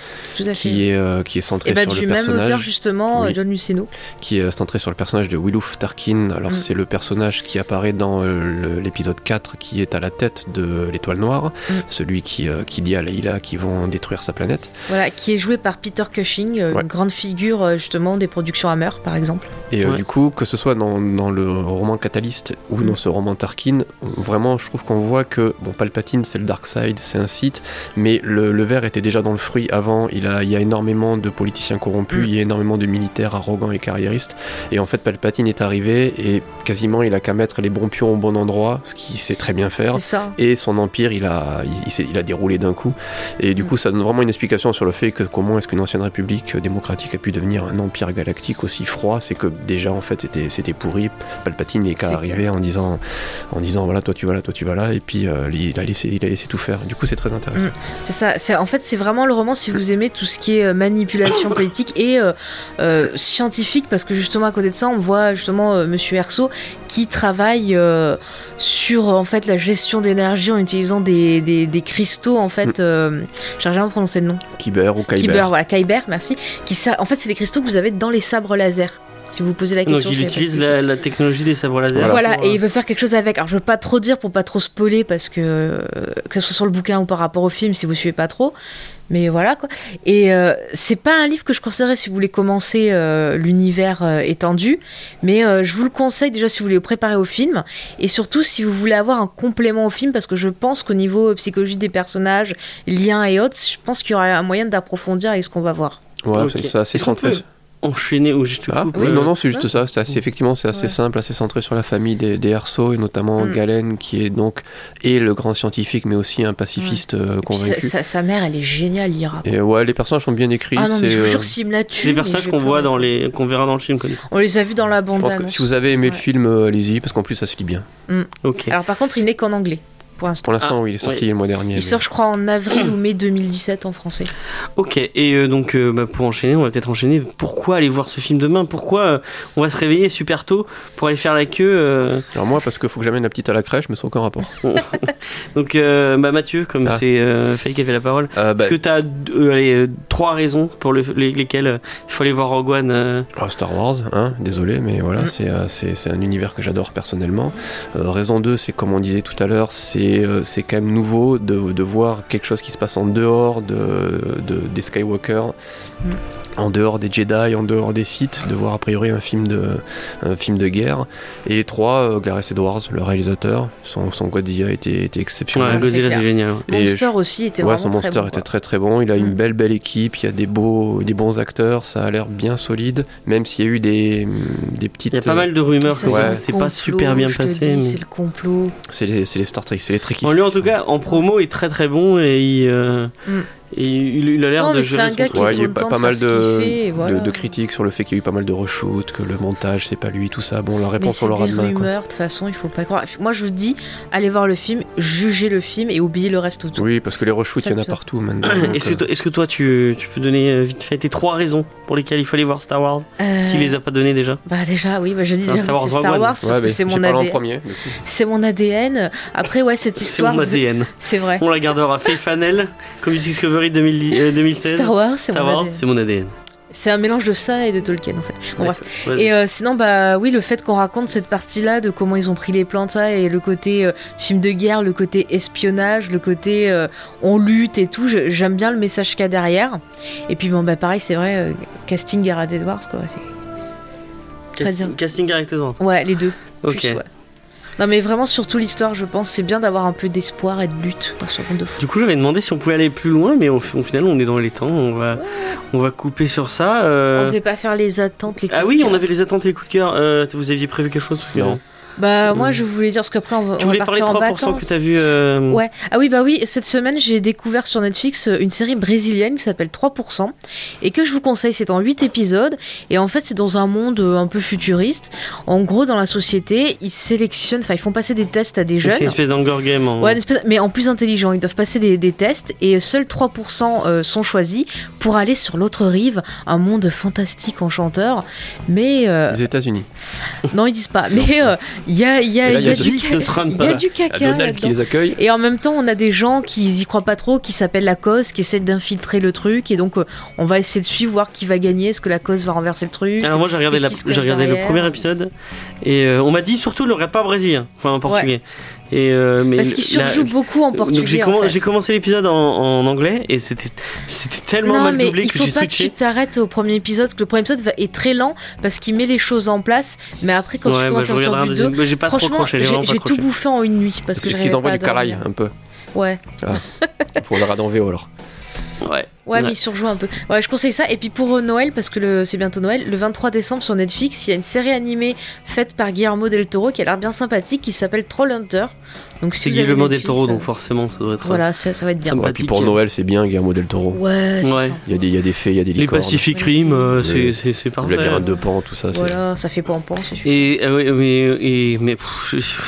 qui est, euh, qui est centré et bah, sur du le même personnage. auteur justement, Oui. euh, John Luceno. qui est centré sur le personnage de Willouf Tarkin. Alors Mm. c'est le personnage qui apparaît dans euh, l'épisode 4 qui est à la tête de l'étoile noire, Mm. celui qui, euh, qui dit à Leila qu'ils vont détruire sa planète. Voilà, qui est joué par Peter Cushing, euh, Ouais. une grande figure euh, justement des productions Hammer par exemple. Et euh, Ouais. du coup, que ce soit dans, dans le roman Catalyst ou Mm. dans ce roman Tarkin, vraiment je trouve qu'on voit que bon Palpatine c'est le Dark Side, c'est un Sith, mais le, le verre était déjà dans le fruit avant. Il, a, il y a énormément de politiciens corrompus, Mm. il y a énormément de militaires arrogants et carriéristes. Et en fait Palpatine est arrivé et quasiment il a qu'à mettre les bons pions au bon endroit, ce qu'il sait très bien faire. Ça. et son empire il a, il, il s'est- il a déroulé d'un coup et du Mm. coup ça donne vraiment une explication sur le fait que comment est-ce qu'une ancienne république démocratique a pu devenir un empire galactique aussi froid c'est que déjà en fait c'était, c'était pourri Palpatine n'est qu'à arriver en disant en disant voilà toi tu vas là toi tu vas là et puis euh, il, a laissé, il a laissé tout faire du coup c'est très intéressant C'est ça. C'est en fait c'est vraiment le roman si vous aimez tout ce qui est euh, manipulation politique et euh, scientifique parce que justement à côté de ça on voit justement Monsieur Erso qui travaille sur en fait la gestion d'énergie en utilisant des, des, des cristaux en fait. euh, J'arrive jamais à prononcer le nom. Kyber ou Kyber, Kyber, voilà, Kyber, merci. Qui ça, en fait c'est les cristaux que vous avez dans les sabres laser. Si vous posez la Donc question. il sais pas utilise la, la technologie des sabres laser. Voilà, pour, et euh, il veut faire quelque chose avec. Alors, je veux pas trop dire pour pas trop spoiler, parce que euh, que ce soit sur le bouquin ou par rapport au film, si vous suivez pas trop. Mais voilà quoi. Et euh, c'est pas un livre que je conseillerais si vous voulez commencer euh, l'univers euh, étendu, mais euh, je vous le conseille déjà si vous voulez vous préparer au film, et surtout si vous voulez avoir un complément au film, parce que je pense qu'au niveau psychologie des personnages, liens et autres, je pense qu'il y aura un moyen d'approfondir avec ce qu'on va voir. ouais Ok. c'est, c'est assez centré peut enchaîner ou juste Ah, oui, euh, non, non, c'est juste ouais. ça. C'est assez, effectivement, c'est assez Ouais. simple, assez centré sur la famille des, des Erso et notamment Mm. Galen, qui est donc et le grand scientifique, mais aussi un pacifiste euh, Puis sa, convaincu. sa- sa mère, elle est géniale, Ira. Et ouais, les personnages sont bien écrits. Ah non, mais c'est, je vous euh, jure, s'il me la tue. C'est des mais personnages je qu'on voit dans les, qu'on verra dans le film. quoi. On les a vus dans la je bande pense que si vous avez aimé le Ouais. film, euh, allez-y, parce qu'en plus, ça se lit bien. Ok. Alors par contre, il n'est qu'en anglais pour l'instant. Pour l'instant, Ah, oui, il est sorti oui. le mois dernier. Il mais- sort, je crois, en avril ou mai 2017 en français. Ok, et euh, donc euh, bah, pour enchaîner, on va peut-être enchaîner. Pourquoi aller voir ce film demain? Pourquoi euh, on va se réveiller super tôt pour aller faire la queue euh, Alors moi, parce qu'il faut que j'amène la petite à la crèche, mais sans aucun rapport. Donc euh, bah, Mathieu, comme Ah. c'est euh, Faye qui a fait la parole, Euh, bah, est-ce que tu as trois raisons pour le- les- lesquelles euh, il faut aller voir Rogue One euh, alors, Star Wars, hein, désolé, mais voilà, Mm. c'est, euh, un univers que j'adore personnellement. Euh, raison 2, c'est comme on disait tout à l'heure, c'est, euh, c'est quand même nouveau de, voir quelque chose qui se passe en dehors de, de- des Skywalker. Mm. En dehors des Jedi, en dehors des Sith, de voir a priori un film de, un film de guerre. Et 3, Gareth Edwards, le réalisateur, son, son Godzilla était, était exceptionnel. Ouais, Godzilla c'est génial. ouais. Et Monster je- aussi était Ouais, vraiment son très monster bon, était quoi. très très bon. Il a une Mm. belle belle équipe. Il y a des beaux, des bons acteurs. Ça a l'air bien solide. Même s'il y a eu des, des petites. Il y a pas mal de rumeurs Ça, Ouais. le c'est pas complot, super bien passé. mais- C'est le complot. C'est les, Star Trek, c'est les Trekkies. En lui, en tout cas, en promo, est très très bon et il, euh, Mm. Et il, il a l'air de c'est est Ouais, il y a pas, pas mal de, fait, voilà. de, de critiques sur le fait qu'il y a eu pas mal de reshoots, que le montage c'est pas lui, tout ça. Bon, la réponse c'est on l'aura demain. quoi. rumeurs, de toute façon, il faut pas croire. Moi, je vous dis, allez voir le film, jugez le film et oubliez le reste autour. Oui, parce que les reshoots, il y en a partout maintenant. Est-ce que, euh, toi- est-ce que toi, tu, tu peux donner euh, vite fait tes trois raisons pour lesquelles il fallait voir Star Wars Euh, S'il les a pas données déjà? Bah déjà, oui, bah, je dis Non, déjà, Star Wars c'est Star parce ouais, que c'est mon ADN. C'est mon ADN. Après, ouais, cette C'est histoire mon de... ADN. C'est vrai. On la gardera. Faith Fanel, comme Discovery 2000 euh, 2016. Star Wars, c'est Star Wars, c'est mon ADN. C'est un mélange de ça et de Tolkien en fait. Bon, bref. Vas-y. Et euh, sinon, bah oui, le fait qu'on raconte cette partie-là de comment ils ont pris les plans, ça, et le côté euh, film de guerre, le côté espionnage, le côté euh, on lutte et tout, j'aime bien le message qu'il y a derrière. Et puis bon, bah pareil, c'est vrai, casting Gareth Edwards, quoi. Casting, casting Gareth Edwards. Ouais, les deux. Ok. plus, ouais. Non, mais vraiment, surtout l'histoire, je pense, c'est bien d'avoir un peu d'espoir et de lutte dans ce monde de fou. Du coup, j'avais demandé si on pouvait aller plus loin, mais au, final, on est dans les temps. On va, on va couper sur ça. euh. On devait pas faire les attentes, les Ah coups oui, de on avait les attentes et les coups de cœur. Euh, vous aviez prévu quelque chose parce que- Non. Bah, moi, Euh, je voulais dire, parce qu'après, on va, Tu on va voulais parler partir de en 3% vacances. que t'as vu. euh, Ouais. Ah oui, bah oui, cette semaine, j'ai découvert sur Netflix euh, une série brésilienne qui s'appelle 3% et que je vous conseille. C'est en 8 épisodes et en fait, c'est dans un monde un peu futuriste. En gros, dans la société, ils sélectionnent, enfin, ils font passer des tests à des C'est jeunes. une espèce d'Hunger Game. en- Ouais, une espèce- mais en plus intelligent. Ils doivent passer des, des tests et seuls 3% euh, sont choisis pour aller sur l'autre rive, un monde fantastique enchanteur. Mais euh, Les États-Unis. non, ils disent pas. Mais euh, il y a, y a, Et là, il y a il y a du, Trump. il y a du caca. Donald qui les accueille. Et en même temps, on a des gens qui y croient pas trop, qui s'appellent la cause, qui essaient d'infiltrer le truc. Et donc, euh, on va essayer de suivre, voir qui va gagner. Est-ce que la cause va renverser le truc? Alors moi j'ai regardé, la, regardé le premier épisode et euh, on m'a dit surtout le rap pas brésilien, enfin en portugais. Et euh, mais Parce qu'ils la- surjouent beaucoup en portugais. j'ai, en fait. commencé l'épisode en, en anglais et c'était tellement non, mal mais doublé il que faut j'ai pas que tu switché. t'arrêtes au premier épisode, parce que le premier épisode est très lent, parce qu'il met les choses en place. Mais après, quand Ouais, tu bah, commences je à sortir du deuxième. 2, Bah, j'ai pas trop franchement, accroché, j'ai tout bouffé en une nuit. Parce j'arrivais qu'ils envoient pas du dormir. un peu Ouais. Pour le en VO alors. Ouais. Ouais, Ouais. mais il surjoue un peu. Ouais, je conseille ça. Et puis pour euh, Noël, parce que le- c'est bientôt Noël, le 23 décembre sur Netflix, il y a une série animée faite par Guillermo del Toro qui a l'air bien sympathique, qui s'appelle Trollhunter. Donc si C'est Guillermo del Toro euh, donc forcément ça doit être. Voilà, ça, ça va être bien. Ouais, puis Sympathique. pour Noël, c'est bien Guillermo del Toro. Ouais, c'est Ouais. Il y, a des, il y a des fées, il y a des Les licornes. Pacific Rim, euh, c'est c'est c'est Le parfait. labyrinthe de Pan, tout ça. c'est- Voilà, ça fait c'est sûr. Et euh, ouais, mais et mais pff, je- je-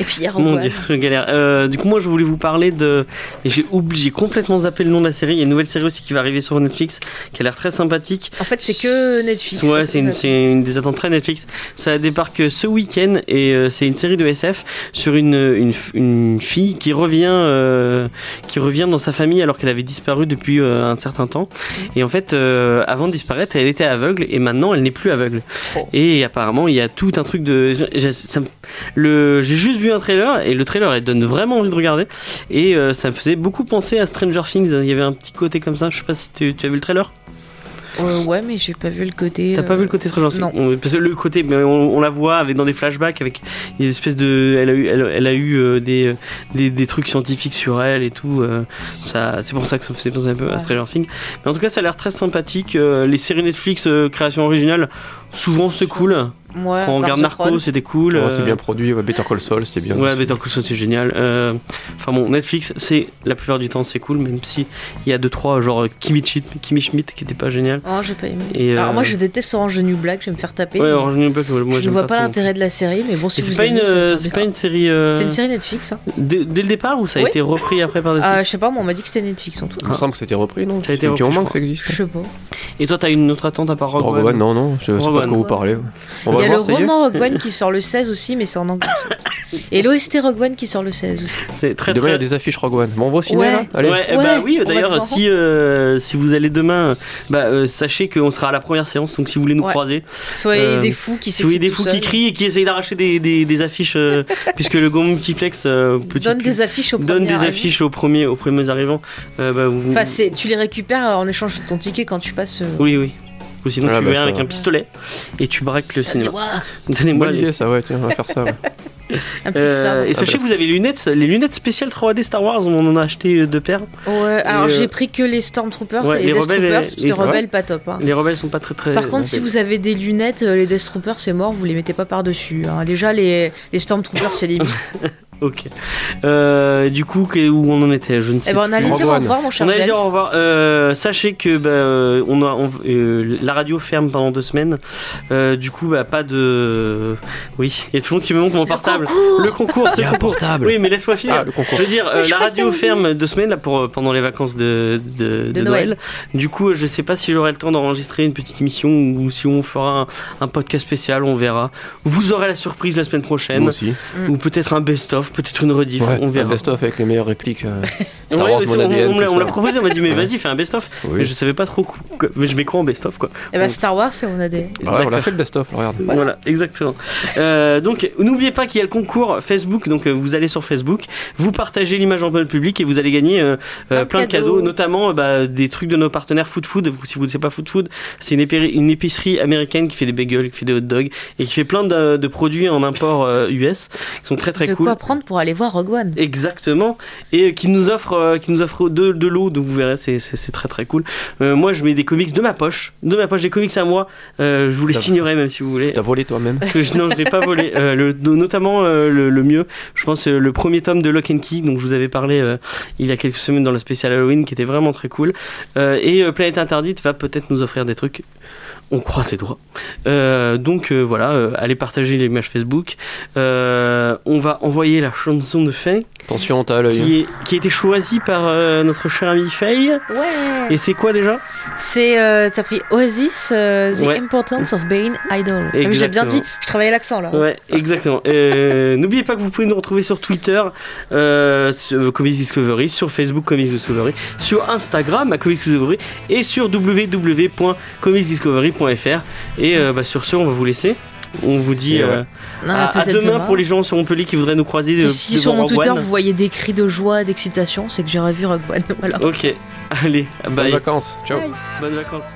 Et puis il y a Mon dieu, je galère. Euh, du coup, moi, je voulais vous parler de. J'ai oublié, j'ai complètement zappé le nom de la série. Il y a une nouvelle série aussi qui va arriver sur Netflix, qui a l'air très sympathique. En fait, c'est que Netflix. Ouais, c'est une, c'est une des attentes très Netflix. Ça débarque ce week-end et euh, c'est une série de SF sur une, une, une fille qui revient, euh, qui revient dans sa famille alors qu'elle avait disparu depuis euh, un certain temps. Et en fait, euh, avant de disparaître, elle était aveugle et maintenant elle n'est plus aveugle. Oh. Et apparemment, il y a tout un truc de. j'ai- ça me- le, j'ai juste vu un trailer et le trailer, elle donne vraiment envie de regarder. Et euh, ça me faisait beaucoup penser à Stranger Things. Il y avait un petit côté comme ça. Je sais pas si tu, tu as vu le trailer. Euh, ouais, mais j'ai pas vu le côté. T'as euh, pas vu le côté Stranger Things non. On- Parce que le côté, mais on, on la voit avec dans des flashbacks avec des espèces de, elle a eu, elle, elle a eu euh, des, des, des trucs scientifiques sur elle et tout. euh, ça, c'est pour ça que ça me faisait penser un peu à. Stranger Things. Mais en tout cas, ça a l'air très sympathique. euh, les séries Netflix euh, création originale, souvent c'est cool. Ouais, Quand on regarde Narco, c'était cool. Ouais, euh, c'est bien produit. Ouais, Better Call Saul, c'était bien. Ouais, aussi. Better Call Saul, c'est génial. Euh, Enfin bon, Netflix, c'est la plupart du temps c'est cool, même si il y a deux trois genre euh, Kimi Schmidt, qui était pas génial. Oh, j'ai pas aimé. Et, euh, Alors moi, je déteste Orange New Black, je vais me faire taper. Ouais, Orange New Black, moi je ne vois pas, l'intérêt de la série, mais bon, si c'est pas une, c'est pas une série. euh, C'est une série Netflix. Hein. Dès, dès le départ ou ça a Oui. été repris après par Euh, Netflix je sais pas, mais on m'a dit que c'était Netflix en tout Il cas. me semble que c'était repris, non Ça a été repris, que ça existe. Je sais pas. Et toi, t'as une autre attente à part Rogue, One, non, non, Rogue pas de quoi One. vous parlez. On Il y a voir, le roman Rogue One qui sort le 16 aussi, mais c'est en anglais. Et l'OST Rogue One qui sort le 16 aussi. C'est très Demain, il y a des affiches Rogue One. Bon, on va au ciné, Ouais. là Allez. Ouais, eh Ouais, bah oui, d'ailleurs, si, euh, si vous allez demain, bah, euh, sachez qu'on sera à la première séance, donc si vous voulez nous Ouais. croiser, Soit Euh, des fous qui des fous crient et qui essayent d'arracher des, des, des affiches, euh, puisque le Gaumont Multiplex euh, Donne des affiches au donne premier des arrivant. affiches aux premiers, aux premiers arrivants, euh, bah, vous, Enfin, c'est- tu les récupères en échange de ton ticket quand tu passes. euh, oui, oui. Ou sinon, Ah, tu bah, viens avec va. un pistolet et tu braques le cinéma. Donnez-moi Bonne les- idée, ça, ouais, tiens, on va faire ça. ouais. un petit Euh, et sachez bah, que vous avez les lunettes, les lunettes spéciales 3D Star Wars, on en a acheté euh, deux paires. Ouais, alors euh, j'ai pris que les Stormtroopers ouais, et les les Death rebelles Troopers, les- que rebelles pas top. hein. Les rebelles sont pas très très. Par contre, si vous avez des lunettes, les Death Troopers c'est mort, vous les mettez pas par dessus. Déjà les, les Stormtroopers c'est limite. Ok. Euh, du coup, où on en était Je ne sais Eh ben, on allait dire au revoir, mon cher On allait James. dire au revoir. Euh, sachez que bah, euh, on a, on- euh, la radio ferme pendant deux semaines. Euh, du coup, bah, pas de. Oui, il y a tout le monde qui me montre mon portable. concours le concours, Il ce y a un concours. portable. Oui, mais laisse-moi finir. Ah, le concours. Je veux dire, euh, je la radio ferme deux semaines là, pour, pendant les vacances de, de, de De Noël. Noël. Du coup, je sais pas si j'aurai le temps d'enregistrer une petite émission ou si on fera un, un podcast spécial, on verra. Vous aurez la surprise la semaine prochaine. Moi aussi. Ou peut-être un best-of, peut-être une rediff, Ouais, on un verra. best-of avec les meilleures répliques. euh, Star Ouais, Wars, mais mon c'est- on, ADN, l'a- on proposé, on m'a dit mais Ouais. vas-y fais un best-of. Oui. Mais je savais pas trop quoi- mais je mets quoi en best-of quoi. Eh ben, Star Wars, c'est on a des. Bah ouais, on l'a fait le best-of, regarde. Voilà, exactement. Euh, donc, n'oubliez pas qu'il y a le concours Facebook. Donc, euh, vous allez sur Facebook, vous partagez l'image en public et vous allez gagner Plein de plein de cadeaux, cadeaux. notamment bah, des trucs de nos partenaires Food Food. Si vous ne savez pas Food Food, c'est une, épicerie américaine qui fait des bagels, qui fait des hot dogs et qui fait plein de, de produits en import euh, US qui sont très très de cool. quoi prendre pour aller voir Rogue One. Exactement, et qui nous offre, euh, qui nous offre de, de l'eau, donc vous verrez, c'est- c'est c'est très très cool. Euh, moi, je mets des comics de ma poche, de ma poche, des comics à moi. Euh, je vous les signerai même si vous voulez. T'as volé toi-même non, je l'ai pas volé. Euh, le, notamment euh, le, le mieux, je pense euh, le premier tome de Lock and Key, dont je vous avais parlé euh, il y a quelques semaines dans le spécial Halloween, qui était vraiment très cool. Euh, et euh, Planète Interdite va peut-être nous offrir des trucs. On croise les doigts. Euh, donc euh, voilà, euh, allez partager l'image Facebook. Euh, on va envoyer la chanson de fin Attention, t'as à l'œil. hein. qui, est, qui a été choisie par euh, notre cher ami Faye. Ouais. Et c'est quoi déjà? C'est. euh, T'as pris Oasis, euh, The Ouais. Importance of Being Idol. Ah, J'ai bien dit, je travaillais l'accent là. Ouais, exactement. Euh, N'oubliez pas que vous pouvez nous retrouver sur Twitter, euh, sur Comics Discovery, sur Facebook Comics Discovery, sur Instagram à Comics Discovery et sur www.comicsdiscovery.fr. Et euh, bah, sur ce, on va vous laisser. On vous dit ouais. euh, Non, à, demain, pour les gens sur Montpellier qui voudraient nous croiser. Et euh, si sur mon Twitter One. vous voyez des cris de joie, d'excitation, c'est que j'ai revu Rogue One. Voilà. Ok, allez, Bonnes bye. vacances. Ciao. Bye. Bonnes vacances.